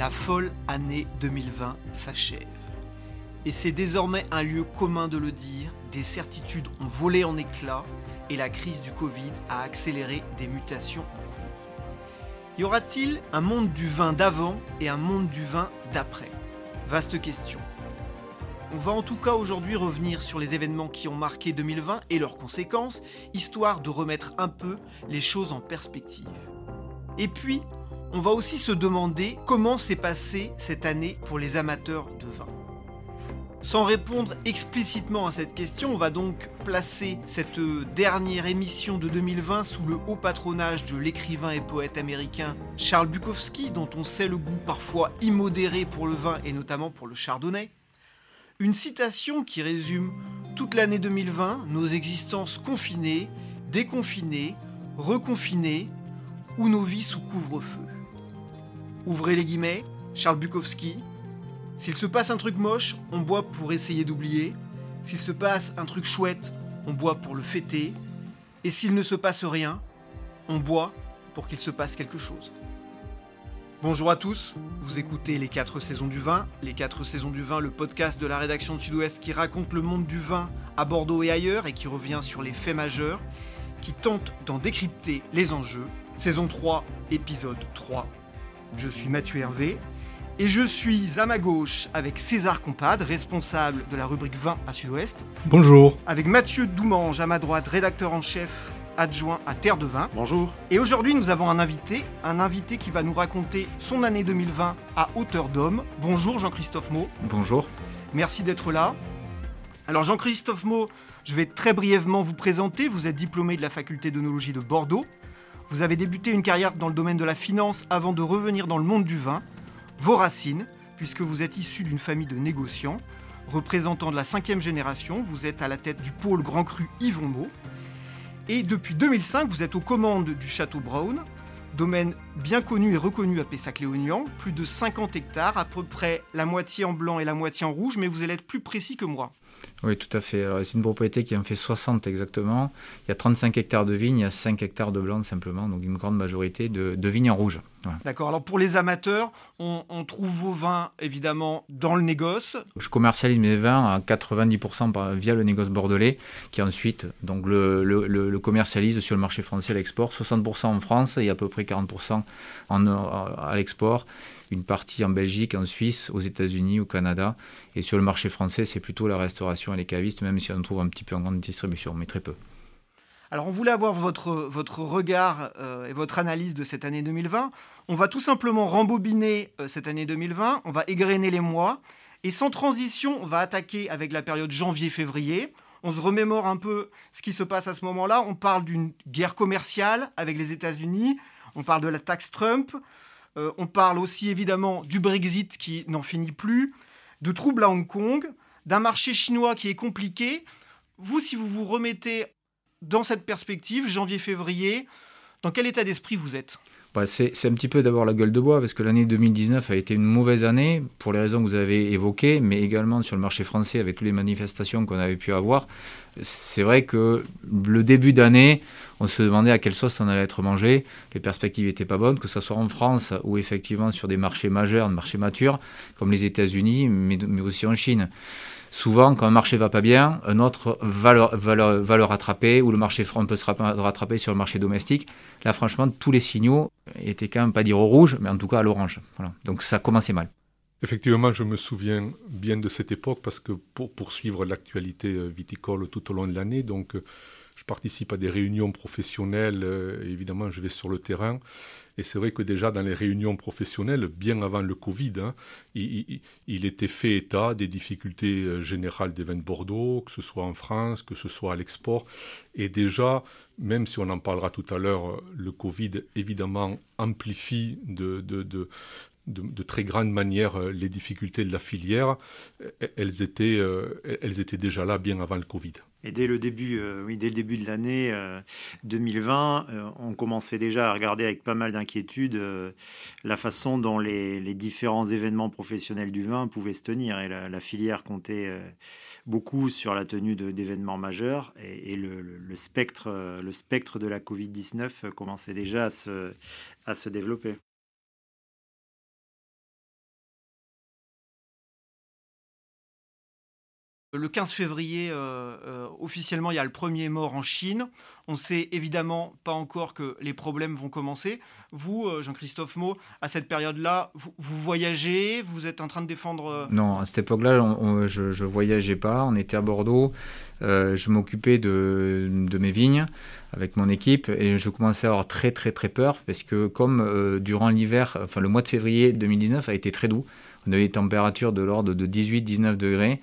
la folle année 2020 s'achève. Et c'est désormais un lieu commun de le dire, des certitudes ont volé en éclats et la crise du Covid a accéléré des mutations en cours. Y aura-t-il un monde du vin d'avant et un monde du vin d'après? Vaste question. On va en tout cas aujourd'hui revenir sur les événements qui ont marqué 2020 et leurs conséquences, histoire de remettre un peu les choses en perspective. Et puis, on va aussi se demander comment s'est passée cette année pour les amateurs de vin. Sans répondre explicitement à cette question, on va donc placer cette dernière émission de 2020 sous le haut patronage de l'écrivain et poète américain Charles Bukowski, dont on sait le goût parfois immodéré pour le vin et notamment pour le chardonnay. Une citation qui résume toute l'année 2020, nos existences confinées, déconfinées, reconfinées, ou nos vies sous couvre-feu. Ouvrez les guillemets, Charles Bukowski. S'il se passe un truc moche, on boit pour essayer d'oublier. S'il se passe un truc chouette, on boit pour le fêter. Et s'il ne se passe rien, on boit pour qu'il se passe quelque chose. Bonjour à tous, vous écoutez Les 4 saisons du vin. Les 4 saisons du vin, le podcast de la rédaction de Sud-Ouest qui raconte le monde du vin à Bordeaux et ailleurs et qui revient sur les faits majeurs, qui tente d'en décrypter les enjeux. Saison 3, épisode 3. Je suis Mathieu Hervé et je suis à ma gauche avec César Compad, responsable de la rubrique vin à Sud-Ouest. Bonjour. Avec Mathieu Doumange à ma droite, rédacteur en chef adjoint à Terre de Vin. Bonjour. Et aujourd'hui, nous avons un invité, un invité qui va nous raconter son année 2020 à hauteur d'homme. Bonjour Jean-Christophe Maud. Bonjour. Merci d'être là. Alors Jean-Christophe Maud, je vais très brièvement vous présenter. Vous êtes diplômé de la faculté d'onologie de Bordeaux. Vous avez débuté une carrière dans le domaine de la finance avant de revenir dans le monde du vin. Vos racines, puisque vous êtes issu d'une famille de négociants, représentant de la cinquième génération, vous êtes à la tête du pôle Grand Cru Yvon Maud. Et depuis 2005, vous êtes aux commandes du Château Brown, domaine bien connu et reconnu à Pessac-Léognan, plus de 50 hectares, à peu près la moitié en blanc et la moitié en rouge, mais vous allez être plus précis que moi. Oui, tout à fait. C'est une propriété qui en fait 60 exactement. Il y a 35 hectares de vignes, il y a 5 hectares de blanc simplement, donc une grande majorité de, de vignes en rouge. D'accord. Alors pour les amateurs, on, trouve vos vins évidemment dans le négoce. Je commercialise mes vins à 90% via le négoce bordelais, qui ensuite donc le, le, commercialise sur le marché français à l'export. 60% en France et à peu près 40% en, à l'export une partie en Belgique, en Suisse, aux États-Unis, au Canada. Et sur le marché français, c'est plutôt la restauration et les cavistes, même si on trouve un petit peu en grande distribution, mais très peu. Alors on voulait avoir votre, votre regard euh, et votre analyse de cette année 2020. On va tout simplement rembobiner euh, cette année 2020, on va égrener les mois, et sans transition, on va attaquer avec la période janvier-février. On se remémore un peu ce qui se passe à ce moment-là. On parle d'une guerre commerciale avec les États-Unis, on parle de la taxe Trump, euh, on parle aussi évidemment du Brexit qui n'en finit plus, de troubles à Hong Kong, d'un marché chinois qui est compliqué. Vous, si vous vous remettez dans cette perspective, janvier-février, dans quel état d'esprit vous êtes? Bah, c'est, un petit peu d'avoir la gueule de bois parce que l'année 2019 a été une mauvaise année pour les raisons que vous avez évoquées, mais également sur le marché français avec toutes les manifestations qu'on avait pu avoir. C'est vrai que le début d'année, on se demandait à quelle sauce on allait être mangé. Les perspectives n'étaient pas bonnes, que ce soit en France ou effectivement sur des marchés majeurs, des marchés matures, comme les États-Unis, mais aussi en Chine souvent, quand un marché va pas bien, un autre va le, va rattraper, ou le marché franc peut se rattraper sur le marché domestique. Là, franchement, tous les signaux étaient quand même pas dire au rouge, mais en tout cas à l'orange. Voilà. Donc ça commençait mal. Effectivement, je me souviens bien de cette époque parce que pour poursuivre l'actualité euh, viticole tout au long de l'année, donc euh, je participe à des réunions professionnelles, euh, évidemment je vais sur le terrain et c'est vrai que déjà dans les réunions professionnelles, bien avant le Covid, hein, il, était fait état des difficultés euh, générales des vins de Bordeaux, que ce soit en France, que ce soit à l'export. Et déjà, même si on en parlera tout à l'heure, euh, le Covid évidemment amplifie de, de, très grande manière euh, les difficultés de la filière, elles étaient, euh, elles étaient déjà là bien avant le Covid. Et dès le début, euh, oui, dès le début de l'année 2020, on commençait déjà à regarder avec pas mal d'inquiétude la façon dont les, différents événements professionnels du vin pouvaient se tenir. Et la, filière comptait beaucoup sur la tenue d'événements majeurs. Et, le, spectre, le spectre de la Covid-19 commençait déjà à se développer. Le 15 février, euh, euh, officiellement, il y a le premier mort en Chine. On ne sait évidemment pas encore que les problèmes vont commencer. Vous, euh, Jean-Christophe Maud, à cette période-là, vous, voyagez Vous êtes en train de défendre Non, à cette époque-là, je ne voyageais pas. On était à Bordeaux. je m'occupais de, de, mes vignes avec mon équipe et je commençais à avoir très très très peur parce que comme durant l'hiver, enfin le mois de février 2019 a été très doux, on avait des températures de l'ordre de 18-19 degrés.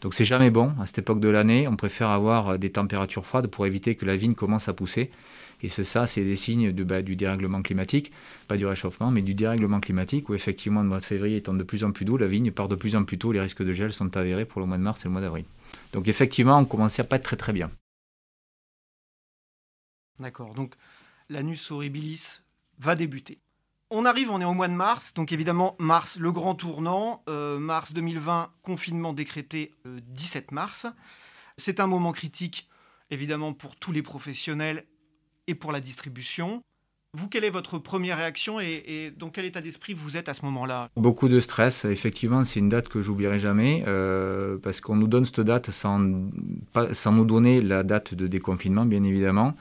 Donc c'est jamais bon à cette époque de l'année. On préfère avoir euh, des températures froides pour éviter que la vigne commence à pousser. Et c'est ça, c'est des signes bah, du dérèglement climatique, pas du réchauffement, mais du dérèglement climatique, où effectivement le mois de février étant de plus en plus doux, la vigne part de plus en plus tôt, les risques de gel sont avérés pour le mois de mars et le mois d'avril. Donc effectivement, on commençait à pas être très très bien. D'accord, donc l'anus horribilis va débuter. On arrive, on est au mois de mars, donc évidemment mars, le grand tournant, euh, mars 2020, confinement décrété 17 euh, mars. C'est un moment critique évidemment pour tous les professionnels et pour la distribution. Vous, quelle est votre première réaction et, dans quel état d'esprit vous êtes à ce moment-là? Beaucoup de stress, effectivement, c'est une date que j'oublierai jamais euh, parce qu'on nous donne cette date sans, sans nous donner la date de déconfinement, bien évidemment.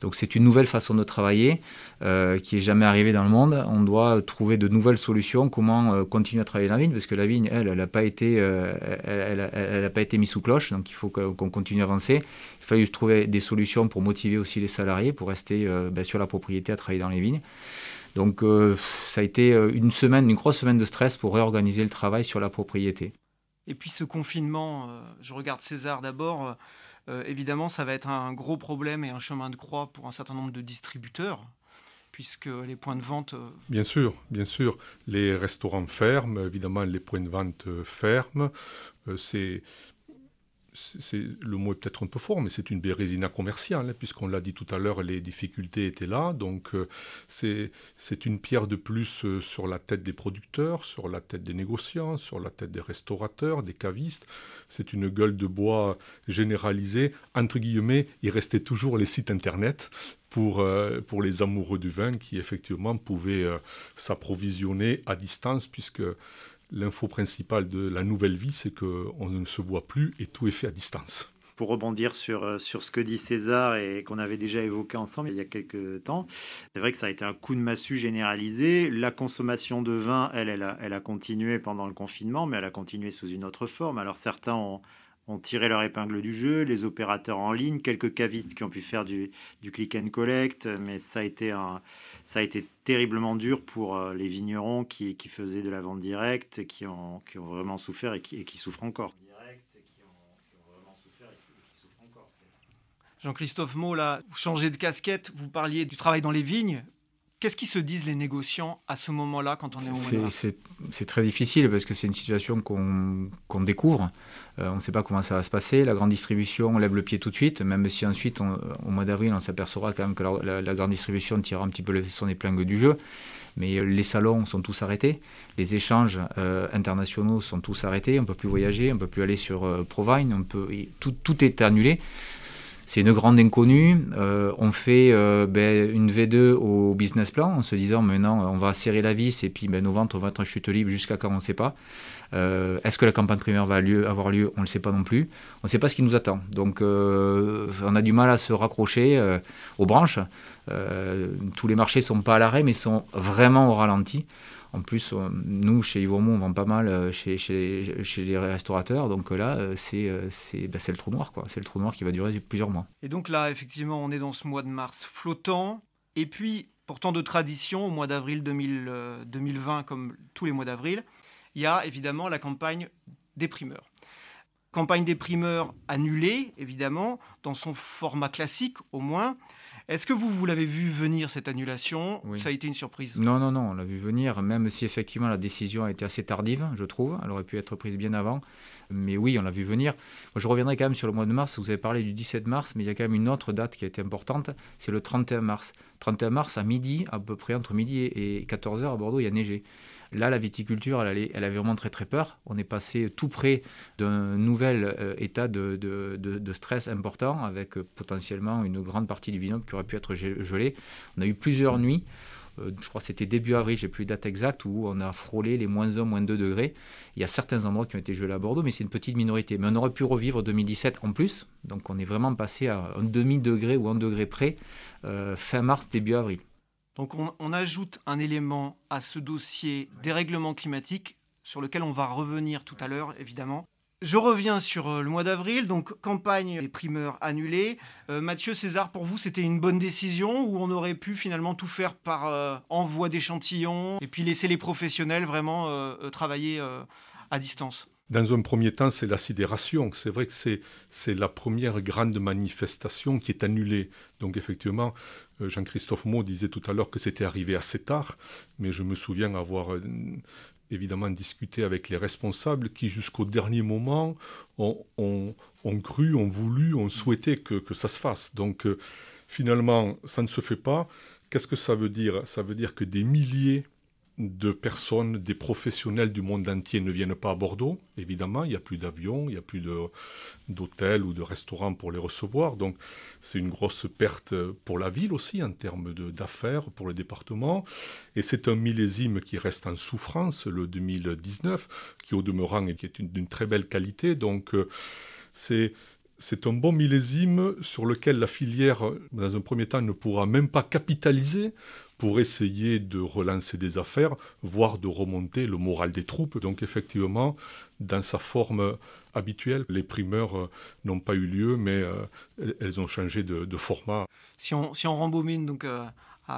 Donc c'est une nouvelle façon de travailler euh, qui est jamais arrivée dans le monde. On doit trouver de nouvelles solutions, comment euh, continuer à travailler la vigne? Parce que la vigne, elle, elle n'a pas été, elle, elle, pas été mise sous cloche, donc il faut qu'on continue à avancer. Il fallait trouver des solutions pour motiver aussi les salariés pour rester ben, sur la propriété à travailler dans les vignes. Donc euh, ça a été euh, une semaine, une grosse semaine de stress pour réorganiser le travail sur la propriété. Et puis ce confinement, euh, je regarde César d'abord, évidemment ça va être un gros problème et un chemin de croix pour un certain nombre de distributeurs puisque les points de vente... Bien sûr, bien sûr. Les restaurants ferment, évidemment les points de vente ferment. c'est le mot est peut-être un peu fort, mais c'est une bérésina commerciale, hein, puisqu'on l'a dit tout à l'heure, les difficultés étaient là. Donc euh, c'est une pierre de plus euh, sur la tête des producteurs, sur la tête des négociants, sur la tête des restaurateurs, des cavistes. C'est une gueule de bois généralisée. Entre guillemets, il restait toujours les sites internet pour, euh, pour les amoureux du vin qui effectivement pouvaient s'approvisionner à distance, puisque l'info principale de la nouvelle vie, c'est qu'on ne se voit plus et tout est fait à distance. Pour rebondir sur, euh, sur ce que dit César et qu'on avait déjà évoqué ensemble il y a quelques temps, c'est vrai que ça a été un coup de massue généralisé. La consommation de vin, elle, elle a, elle a continué pendant le confinement, mais elle a continué sous une autre forme. Alors certains ont, ont tiré leur épingle du jeu, les opérateurs en ligne, quelques cavistes qui ont pu faire du, du click and collect, mais ça a été un ça a été terriblement dur pour euh, les vignerons qui, faisaient de la vente directe, qui ont, qui ont vraiment souffert et qui, et qui souffrent encore. Jean-Christophe Mault, là, vous changez de casquette, vous parliez du travail dans les vignes. Qu'est-ce qui se disent les négociants à ce moment-là quand on est au mois C'est très difficile parce que c'est une situation qu'on découvre. Euh, on ne sait pas comment ça va se passer. La grande distribution lève le pied tout de suite, même si ensuite, au mois d'avril, on s'apercevra quand même que la, grande distribution tirera un petit peu son épingle du jeu. Mais euh, les salons sont tous arrêtés, les échanges euh, internationaux sont tous arrêtés, on ne peut plus voyager, on ne peut plus aller sur Provine, on peut, tout, tout est annulé c'est une grande inconnue. Euh, on fait euh, ben, une V2 au business plan en se disant maintenant on va serrer la vis et puis ben, nos ventes vont être en chute libre jusqu'à quand on ne sait pas. Euh, est-ce que la campagne primaire va avoir lieu? On ne le sait pas non plus. On ne sait pas ce qui nous attend. Donc on a du mal à se raccrocher aux branches. tous les marchés ne sont pas à l'arrêt mais sont vraiment au ralenti. En plus, euh, nous, chez Yvormont, on vend pas mal euh, chez, les restaurateurs. Donc euh, là, c'est bah, le trou noir. C'est le trou noir qui va durer plusieurs mois. Et donc là, effectivement, on est dans ce mois de mars flottant. Et puis, pourtant de tradition, au mois d'avril 2020, comme tous les mois d'avril, il y a évidemment la campagne des primeurs. Campagne des primeurs annulée, évidemment, dans son format classique au moins. Est-ce que vous, vous l'avez vu venir, cette annulation? Ça a été une surprise? Non, non, non, on l'a vu venir, même si effectivement la décision a été assez tardive, je trouve. Elle aurait pu être prise bien avant. Mais oui, on l'a vu venir. Moi, je reviendrai quand même sur le mois de mars. Vous avez parlé du 17 mars, mais il y a quand même une autre date qui a été importante. C'est le 31 mars. 31 mars, à midi, à peu près entre midi et 14h à Bordeaux, il y a neigé. Là, la viticulture, elle, avait vraiment très très peur. On est passé tout près d'un nouvel euh, état de, stress important avec euh, potentiellement une grande partie du vignoble qui aurait pu être gelé. On a eu plusieurs nuits je crois que c'était début avril, j'ai plus de date exacte, où on a frôlé les moins 1, moins 2 degrés. Il y a certains endroits qui ont été gelés à Bordeaux, mais c'est une petite minorité. Mais on aurait pu revivre 2017 en plus, donc on est vraiment passé à un demi-degré ou un degré près fin mars, début avril. Donc on, on, ajoute un élément à ce dossier dérèglement climatique sur lequel on va revenir tout à l'heure, évidemment. Je reviens sur euh, le mois d'avril, donc campagne des primeurs annulée. Euh, Mathieu César, pour vous, c'était une bonne décision ou on aurait pu finalement tout faire par euh, envoi d'échantillons et puis laisser les professionnels vraiment travailler à distance? Dans un premier temps, c'est la sidération. C'est vrai que c'est la première grande manifestation qui est annulée. Donc effectivement, Jean-Christophe Maud disait tout à l'heure que c'était arrivé assez tard, mais je me souviens avoir évidemment discuté avec les responsables qui, jusqu'au dernier moment, ont, cru, ont voulu, ont souhaité que, ça se fasse. Donc, euh, finalement, ça ne se fait pas. Qu'est-ce que ça veut dire? Ça veut dire que des milliers de personnes, des professionnels du monde entier ne viennent pas à Bordeaux, évidemment, il n'y a plus d'avions, il n'y a plus d'hôtels ou de restaurants pour les recevoir, donc c'est une grosse perte pour la ville aussi en termes d'affaires pour le département, et c'est un millésime qui reste en souffrance, le 2019, qui au demeurant est d'une très belle qualité, donc euh, c'est c'est un bon millésime sur lequel la filière, dans un premier temps, ne pourra même pas capitaliser pour essayer de relancer des affaires, voire de remonter le moral des troupes. Donc effectivement, dans sa forme habituelle, les primeurs euh, n'ont pas eu lieu, mais euh, elles ont changé de, format. Si on, si on rembobine donc, euh,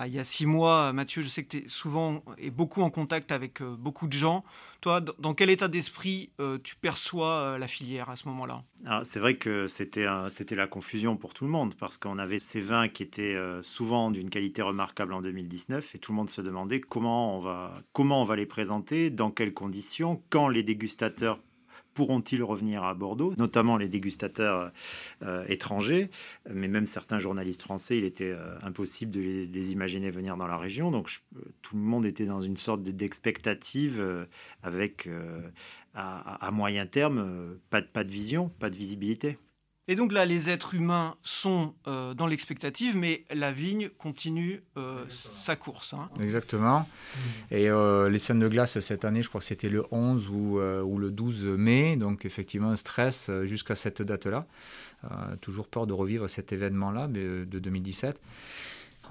il y a six mois, Mathieu, je sais que tu es souvent et beaucoup en contact avec beaucoup de gens. Toi, dans quel état d'esprit tu perçois la filière à ce moment-là? Ah, C'est vrai que c'était c'était la confusion pour tout le monde parce qu'on avait ces vins qui étaient souvent d'une qualité remarquable en 2019 et tout le monde se demandait comment on va, comment on va les présenter, dans quelles conditions, quand les dégustateurs pourront-ils revenir à Bordeaux, notamment les dégustateurs euh, étrangers, mais même certains journalistes français, il était euh, impossible de les, imaginer venir dans la région. Donc tout le monde était dans une sorte d'expectative euh, avec à, moyen terme pas, pas de vision, pas de visibilité. Et donc là, les êtres humains sont euh, dans l'expectative, mais la vigne continue euh, sa course. Hein. Exactement. Et euh, les scènes de glace cette année, je crois que c'était le 11 ou, ou, le 12 mai, donc effectivement un stress jusqu'à cette date-là. toujours peur de revivre cet événement-là de 2017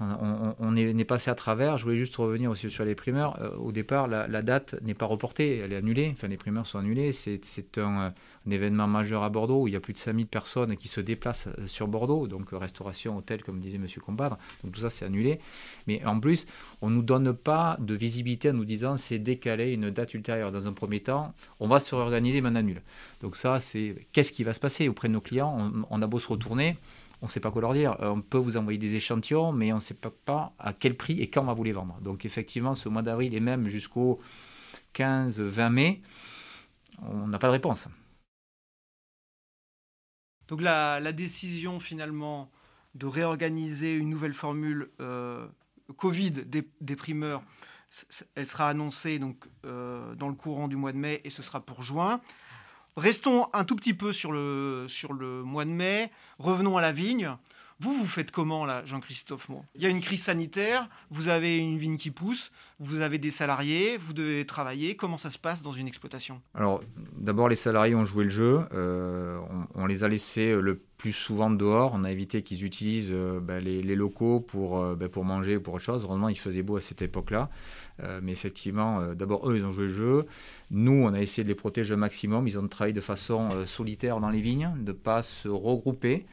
on, est, passé à travers. Je voulais juste revenir aussi sur les primeurs. Euh, au départ, la, date n'est pas reportée, elle est annulée. Enfin, les primeurs sont annulés. C'est un, événement majeur à Bordeaux où il y a plus de 5000 personnes qui se déplacent euh, sur Bordeaux. Donc, euh, restauration, hôtel, comme disait M. Compadre. Donc, tout ça, c'est annulé. Mais en plus, on ne nous donne pas de visibilité en nous disant c'est décalé une date ultérieure. Dans un premier temps, on va se réorganiser, mais on annule. Donc, ça, c'est qu'est-ce qui va se passer auprès de nos clients? On a beau se retourner on ne sait pas quoi leur dire. Euh, on peut vous envoyer des échantillons, mais on ne sait pas, à quel prix et quand on va vous les vendre. Donc effectivement, ce mois d'avril et même jusqu'au 15-20 mai, on n'a pas de réponse. Donc la, décision finalement de réorganiser une nouvelle formule euh, Covid des, primeurs, elle sera annoncée euh, dans le courant du mois de mai et ce sera pour juin. Restons un tout petit peu sur le mois de mai. Revenons à la vigne. Vous, vous faites comment là, Jean-Christophe Il y a une crise sanitaire, vous avez une vigne qui pousse, vous avez des salariés, vous devez travailler. Comment ça se passe dans une exploitation? Alors, d'abord, les salariés ont joué le jeu. Euh, on, les a laissés le plus souvent dehors. On a évité qu'ils utilisent euh, bah, les, locaux pour, euh, bah, pour manger ou pour autre chose. Heureusement, il faisait beau à cette époque-là. mais effectivement, d'abord, eux, ils ont joué le jeu. Nous, on a essayé de les protéger au maximum. Ils ont travaillé de façon solitaire dans les vignes, de ne pas se regrouper.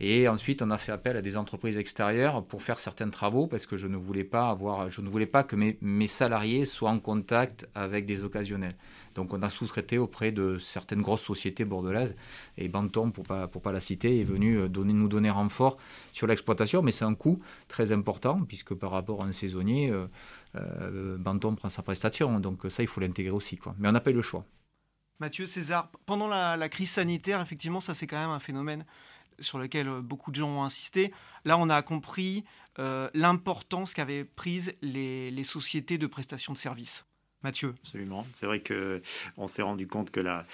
Et ensuite, on a fait appel à des entreprises extérieures pour faire certains travaux parce que je ne voulais pas avoir, je ne voulais pas que mes salariés soient en contact avec des occasionnels. Donc, on a sous-traité auprès de certaines grosses sociétés bordelaises. Et Banton, pour pas pas la citer, est venu euh, nous donner renfort sur l'exploitation, mais c'est un coût très important puisque par rapport à un saisonnier, euh, euh, Banton prend sa prestation. Donc ça, il faut l'intégrer aussi. Quoi. Mais on n'a pas eu le choix. Mathieu César, pendant la, crise sanitaire, effectivement, ça c'est quand même un phénomène sur lequel beaucoup de gens ont insisté. Là, on a compris l'importance qu'avaient prise les, sociétés de prestation de services. Mathieu. Absolument. C'est vrai qu'on s'est rendu compte que la,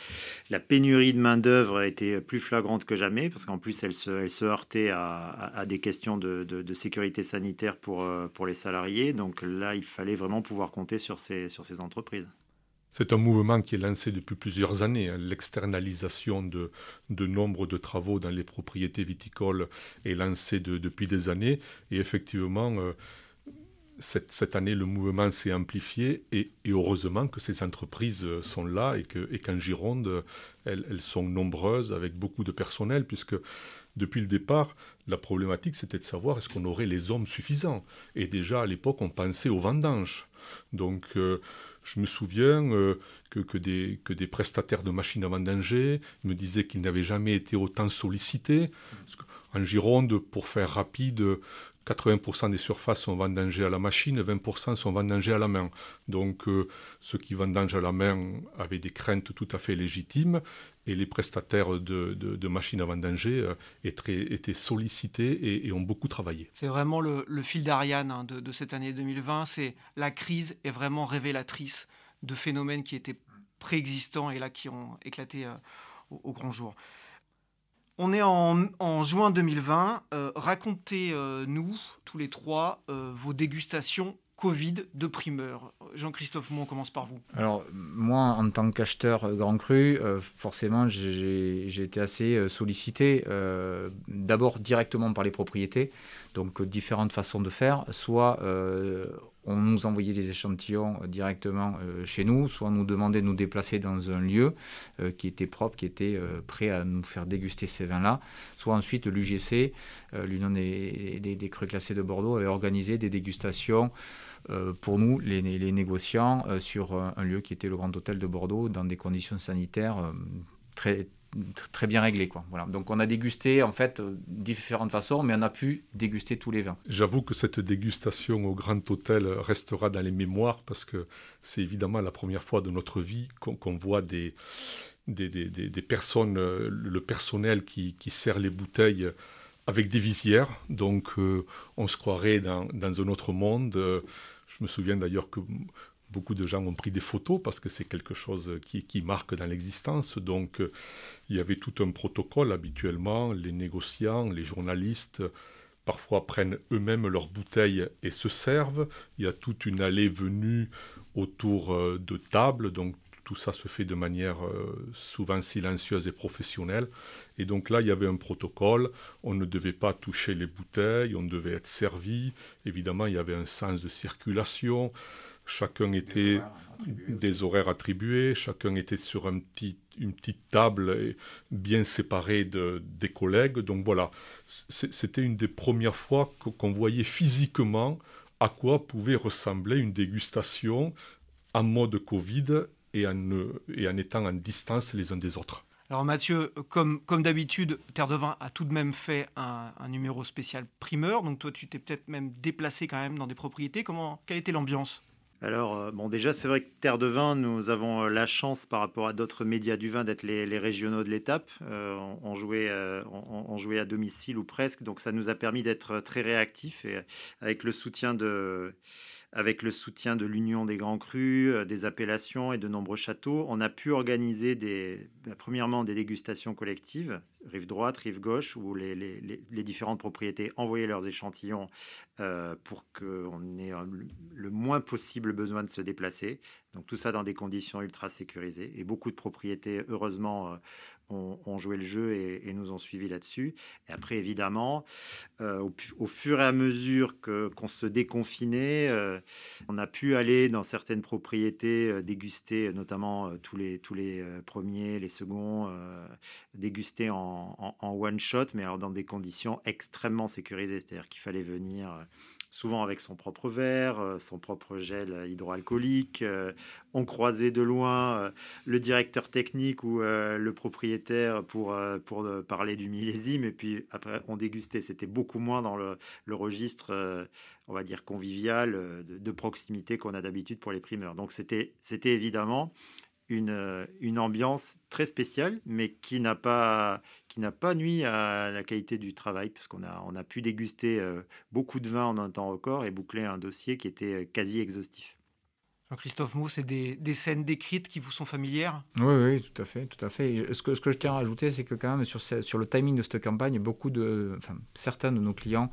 la pénurie de main-d'œuvre était plus flagrante que jamais, parce qu'en plus, elle se, elle se heurtait à, des questions de, de, sécurité sanitaire pour, euh, pour les salariés. Donc là, il fallait vraiment pouvoir compter sur ces, sur ces entreprises. C'est un mouvement qui est lancé depuis plusieurs années. Hein. L'externalisation de, de nombre de travaux dans les propriétés viticoles est lancée depuis des années. Et effectivement, euh, cette, année, le mouvement s'est amplifié et, heureusement que ces entreprises sont là et qu'en Gironde, elles, sont nombreuses avec beaucoup de personnel, puisque depuis le départ, la problématique c'était de savoir est-ce qu'on aurait les hommes suffisants. Et déjà à l'époque, on pensait aux vendanges. Donc, euh, je me souviens euh, que des prestataires de machines à vendanger me disaient qu'ils n'avaient jamais été autant sollicités. En Gironde, pour faire rapide, 80% des surfaces sont vendangées à la machine, 20% sont vendangées à la main. Donc euh, ceux qui vendangent à la main avaient des craintes tout à fait légitimes et les prestataires de, machines à vendanger euh, étaient, sollicités et, ont beaucoup travaillé. C'est vraiment le, fil d'Ariane hein, de, cette année 2020, c'est la crise est vraiment révélatrice de phénomènes qui étaient préexistants et là qui ont éclaté euh, au grand jour. On est en, juin 2020. Euh, racontez-nous, tous les trois, euh, vos dégustations Covid de primeur. Jean-Christophe moi on commence par vous. Alors, moi, en tant qu'acheteur Grand Cru, euh, forcément, j'ai été assez sollicité, d'abord directement par les propriétés, donc différentes façons de faire, soit on nous envoyait les échantillons euh, directement euh, chez nous, soit on nous demandait de nous déplacer dans un lieu euh, qui était propre, qui était prêt à nous faire déguster ces vins-là, soit ensuite l'UGC, l'Union des, des, crus classés de Bordeaux, avait organisé des dégustations pour nous, les, les négociants, sur un, lieu qui était le Grand Hôtel de Bordeaux, dans des conditions sanitaires très très bien réglé. Quoi. Voilà. Donc on a dégusté en fait différentes façons, mais on a pu déguster tous les vins. J'avoue que cette dégustation au Grand Hôtel restera dans les mémoires parce que c'est évidemment la première fois de notre vie qu'on voit des, des, des, des, personnes, le personnel qui, qui, sert les bouteilles avec des visières. Donc euh, on se croirait dans, un autre monde. Je me souviens d'ailleurs que Beaucoup de gens ont pris des photos parce que c'est quelque chose qui, marque dans l'existence. Donc euh, il y avait tout un protocole habituellement. Les négociants, les journalistes parfois prennent eux-mêmes leurs bouteilles et se servent. Il y a toute une allée-venue autour euh, de tables. Donc tout ça se fait de manière euh, souvent silencieuse et professionnelle. Et donc là, il y avait un protocole, on ne devait pas toucher les bouteilles, on devait être servi. Évidemment, il y avait un sens de circulation. Chacun était des horaires attribués, chacun était sur un petit, une petite table bien séparée de, des collègues. Donc voilà, c'était une des premières fois qu'on voyait physiquement à quoi pouvait ressembler une dégustation en mode Covid et en, et en étant en distance les uns des autres. Alors Mathieu, comme, comme d'habitude, Terre de Vin a tout de même fait un, un numéro spécial primeur, donc toi tu t'es peut-être même déplacé quand même dans des propriétés. Comment, quelle était l'ambiance? Alors, euh, bon, déjà, c'est vrai que Terre de Vin, nous avons euh, la chance par rapport à d'autres médias du vin d'être les, régionaux de l'étape. Euh, on, jouait, on, jouait à domicile ou presque, donc ça nous a permis d'être très réactifs et avec le soutien de avec le soutien de l'Union des Grands Crus, euh, des appellations et de nombreux châteaux, on a pu organiser bah, premièrement des dégustations collectives, rive droite, rive gauche, où les, différentes propriétés envoyaient leurs échantillons euh, pour qu'on ait le moins possible besoin de se déplacer. Donc tout ça dans des conditions ultra sécurisées. Et beaucoup de propriétés, heureusement, ont, joué le jeu et, nous ont suivis là-dessus. Et après, évidemment, euh, au, fur et à mesure qu'on se déconfinait, euh, on a pu aller dans certaines propriétés euh, déguster, notamment tous, les, tous les premiers, les seconds, déguster en, en, one shot, mais alors dans des conditions extrêmement sécurisées. C'est-à-dire qu'il fallait venir souvent avec son propre verre, euh, son propre gel hydroalcoolique. Euh, on croisait de loin euh, le directeur technique ou le propriétaire pour, pour parler du millésime, et puis après on dégustait. C'était beaucoup moins dans le, registre, on va dire, convivial, de, de proximité qu'on a d'habitude pour les primeurs. Donc c'était évidemment une, une ambiance très spéciale, mais qui n'a pas, qui n'a pas nuit à la qualité du travail, parce qu'on a, on a pu déguster euh, beaucoup de vin en un temps record et boucler un dossier qui était euh, quasi exhaustif. Jean-Christophe Maud, c'est des, scènes décrites qui vous sont familières? Oui, oui, tout à fait, tout à fait. Ce que, ce que je tiens à rajouter, c'est que quand même sur, sur le timing de cette campagne, beaucoup de, enfin, certains de nos clients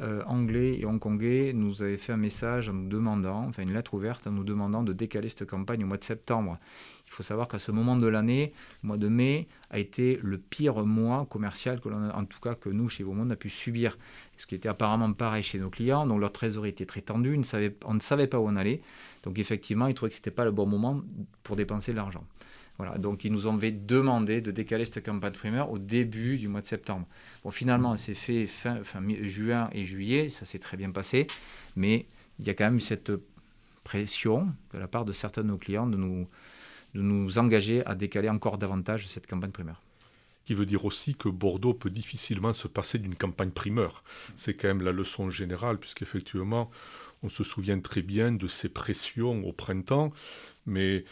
euh, anglais et hongkongais nous avaient fait un message en nous demandant, enfin une lettre ouverte en nous demandant de décaler cette campagne au mois de septembre. Il faut savoir qu'à ce moment de l'année, le mois de mai a été le pire mois commercial que l'on en tout cas que nous chez Beaumont a pu subir. Ce qui était apparemment pareil chez nos clients, donc leur trésorerie était très tendue, on ne savait pas où on allait. Donc effectivement, ils trouvaient que ce n'était pas le bon moment pour dépenser de l'argent. Voilà, donc ils nous ont demandé de décaler cette campagne primeur au début du mois de septembre. Bon, finalement, c'est fait fin, juin et juillet, ça s'est très bien passé, mais il y a quand même cette pression de la part de certains de nos clients de nous, de nous engager à décaler encore davantage cette campagne primaire. Qui veut dire aussi que Bordeaux peut difficilement se passer d'une campagne primeur. C'est quand même la leçon générale, puisqu'effectivement, on se souvient très bien de ces pressions au printemps, mais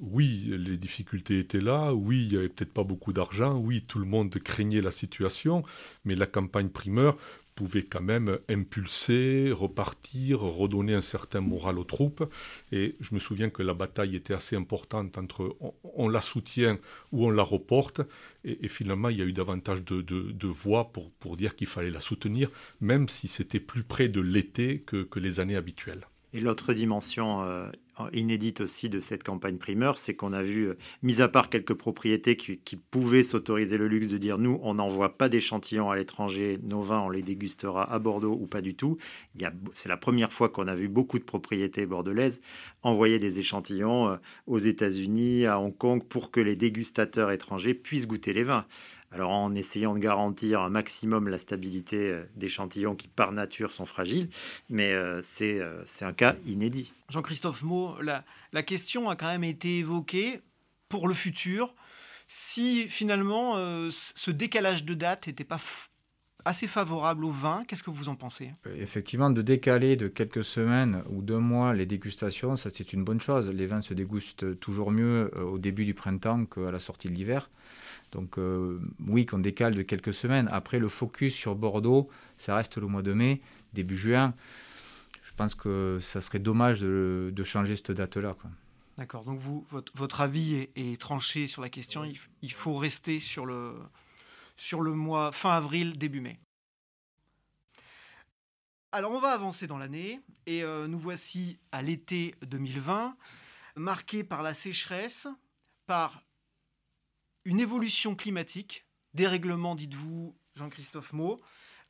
oui, les difficultés étaient là, oui, il n'y avait peut-être pas beaucoup d'argent, oui, tout le monde craignait la situation, mais la campagne primeur pouvait quand même impulser, repartir, redonner un certain moral aux troupes. Et je me souviens que la bataille était assez importante entre on, la soutient ou on la reporte. Et, finalement, il y a eu davantage de, voix pour, dire qu'il fallait la soutenir, même si c'était plus près de l'été que les années habituelles. Et l'autre dimension euh, inédite aussi de cette campagne primeur, c'est qu'on a vu, euh, mis à part quelques propriétés qui, pouvaient s'autoriser le luxe de dire nous, on n'envoie pas d'échantillons à l'étranger, nos vins, on les dégustera à Bordeaux ou pas du tout. C'est la première fois qu'on a vu beaucoup de propriétés bordelaises envoyer des échantillons euh, aux États-Unis, à Hong Kong, pour que les dégustateurs étrangers puissent goûter les vins. Alors en essayant de garantir un maximum la stabilité euh, d'échantillons qui par nature sont fragiles, mais euh, euh, c'est un cas inédit. Jean-Christophe Maud, la, la, question a quand même été évoquée pour le futur. Si finalement ce décalage de date n'était pas assez favorable au vin. Qu'est-ce que vous en pensez? Effectivement, de décaler de quelques semaines ou deux mois les dégustations, ça c'est une bonne chose. Les vins se dégustent toujours mieux au début du printemps qu'à la sortie de l'hiver. Donc euh, oui, qu'on décale de quelques semaines. Après, le focus sur Bordeaux, ça reste le mois de mai, début juin. Je pense que ça serait dommage de, changer cette date-là. D'accord. Donc vous, votre, avis est, tranché sur la question. Il, faut rester sur le, sur le mois fin avril, début mai. Alors on va avancer dans l'année et euh, nous voici à l'été 2020, marqué par la sécheresse, par une évolution climatique, dérèglement, dites-vous, Jean-Christophe Maud.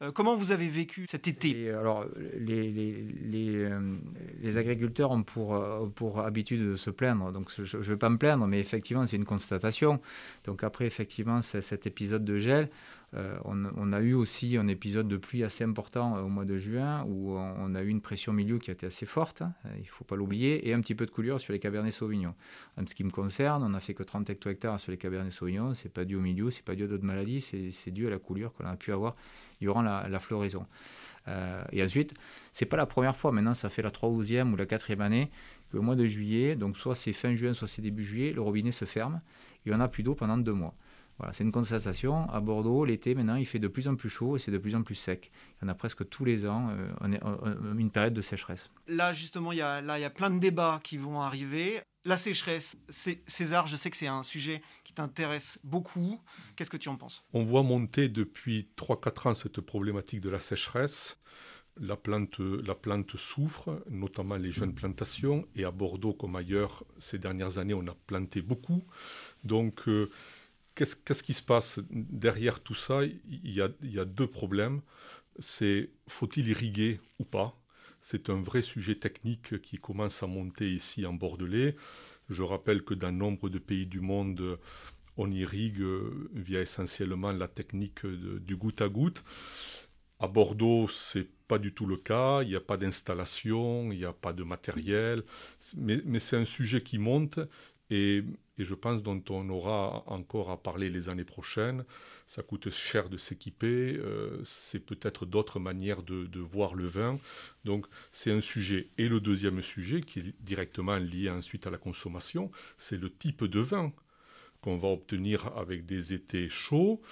Euh, comment vous avez vécu cet été? Alors, les, les, les, euh, les, agriculteurs ont pour, euh, pour habitude de se plaindre, donc je ne vais pas me plaindre, mais effectivement, c'est une constatation. Donc après, effectivement, cet épisode de gel, euh, on, a eu aussi un épisode de pluie assez important euh, au mois de juin où on, a eu une pression milieu qui a été assez forte, hein, il ne faut pas l'oublier, et un petit peu de coulure sur les Cabernet Sauvignon. En ce qui me concerne, on n'a fait que 30 hecto-hectares sur les Cabernet Sauvignon, c'est pas dû au milieu, c'est pas dû à d'autres maladies, c'est dû à la coulure qu'on a pu avoir durant la, floraison. Euh, et ensuite, c'est pas la première fois, maintenant ça fait la 3 ou la 4e année qu'au mois de juillet, donc soit c'est fin juin, soit c'est début juillet, le robinet se ferme et on n'a plus d'eau pendant deux mois c'est une constatation. À Bordeaux, l'été, maintenant, il fait de plus en plus chaud et c'est de plus en plus sec. Il y en a presque tous les ans euh, une période de sécheresse. Là, justement, il y, a, là, il y a plein de débats qui vont arriver. La sécheresse, César, je sais que c'est un sujet qui t'intéresse beaucoup. Qu'est-ce que tu en penses? On voit monter depuis 3-4 ans cette problématique de la sécheresse. La plante, la plante souffre, notamment les jeunes plantations. Et à Bordeaux, comme ailleurs, ces dernières années, on a planté beaucoup. Donc, euh, Qu'est-ce qui se passe derrière tout ça? Il y, a, deux problèmes. C'est faut-il irriguer ou pas? C'est un vrai sujet technique qui commence à monter ici en Bordelais. Je rappelle que dans nombre de pays du monde, on irrigue via essentiellement la technique du goutte à goutte. À Bordeaux, c'est pas du tout le cas. Il n'y a pas d'installation, il n'y a pas de matériel. Mais c'est un sujet qui monte et, je pense dont on aura encore à parler les années prochaines. Ça coûte cher de s'équiper, euh, c'est peut-être d'autres manières de, voir le vin. Donc c'est un sujet. Et le deuxième sujet, qui est directement lié ensuite à la consommation, c'est le type de vin qu'on va obtenir avec des étés chauds.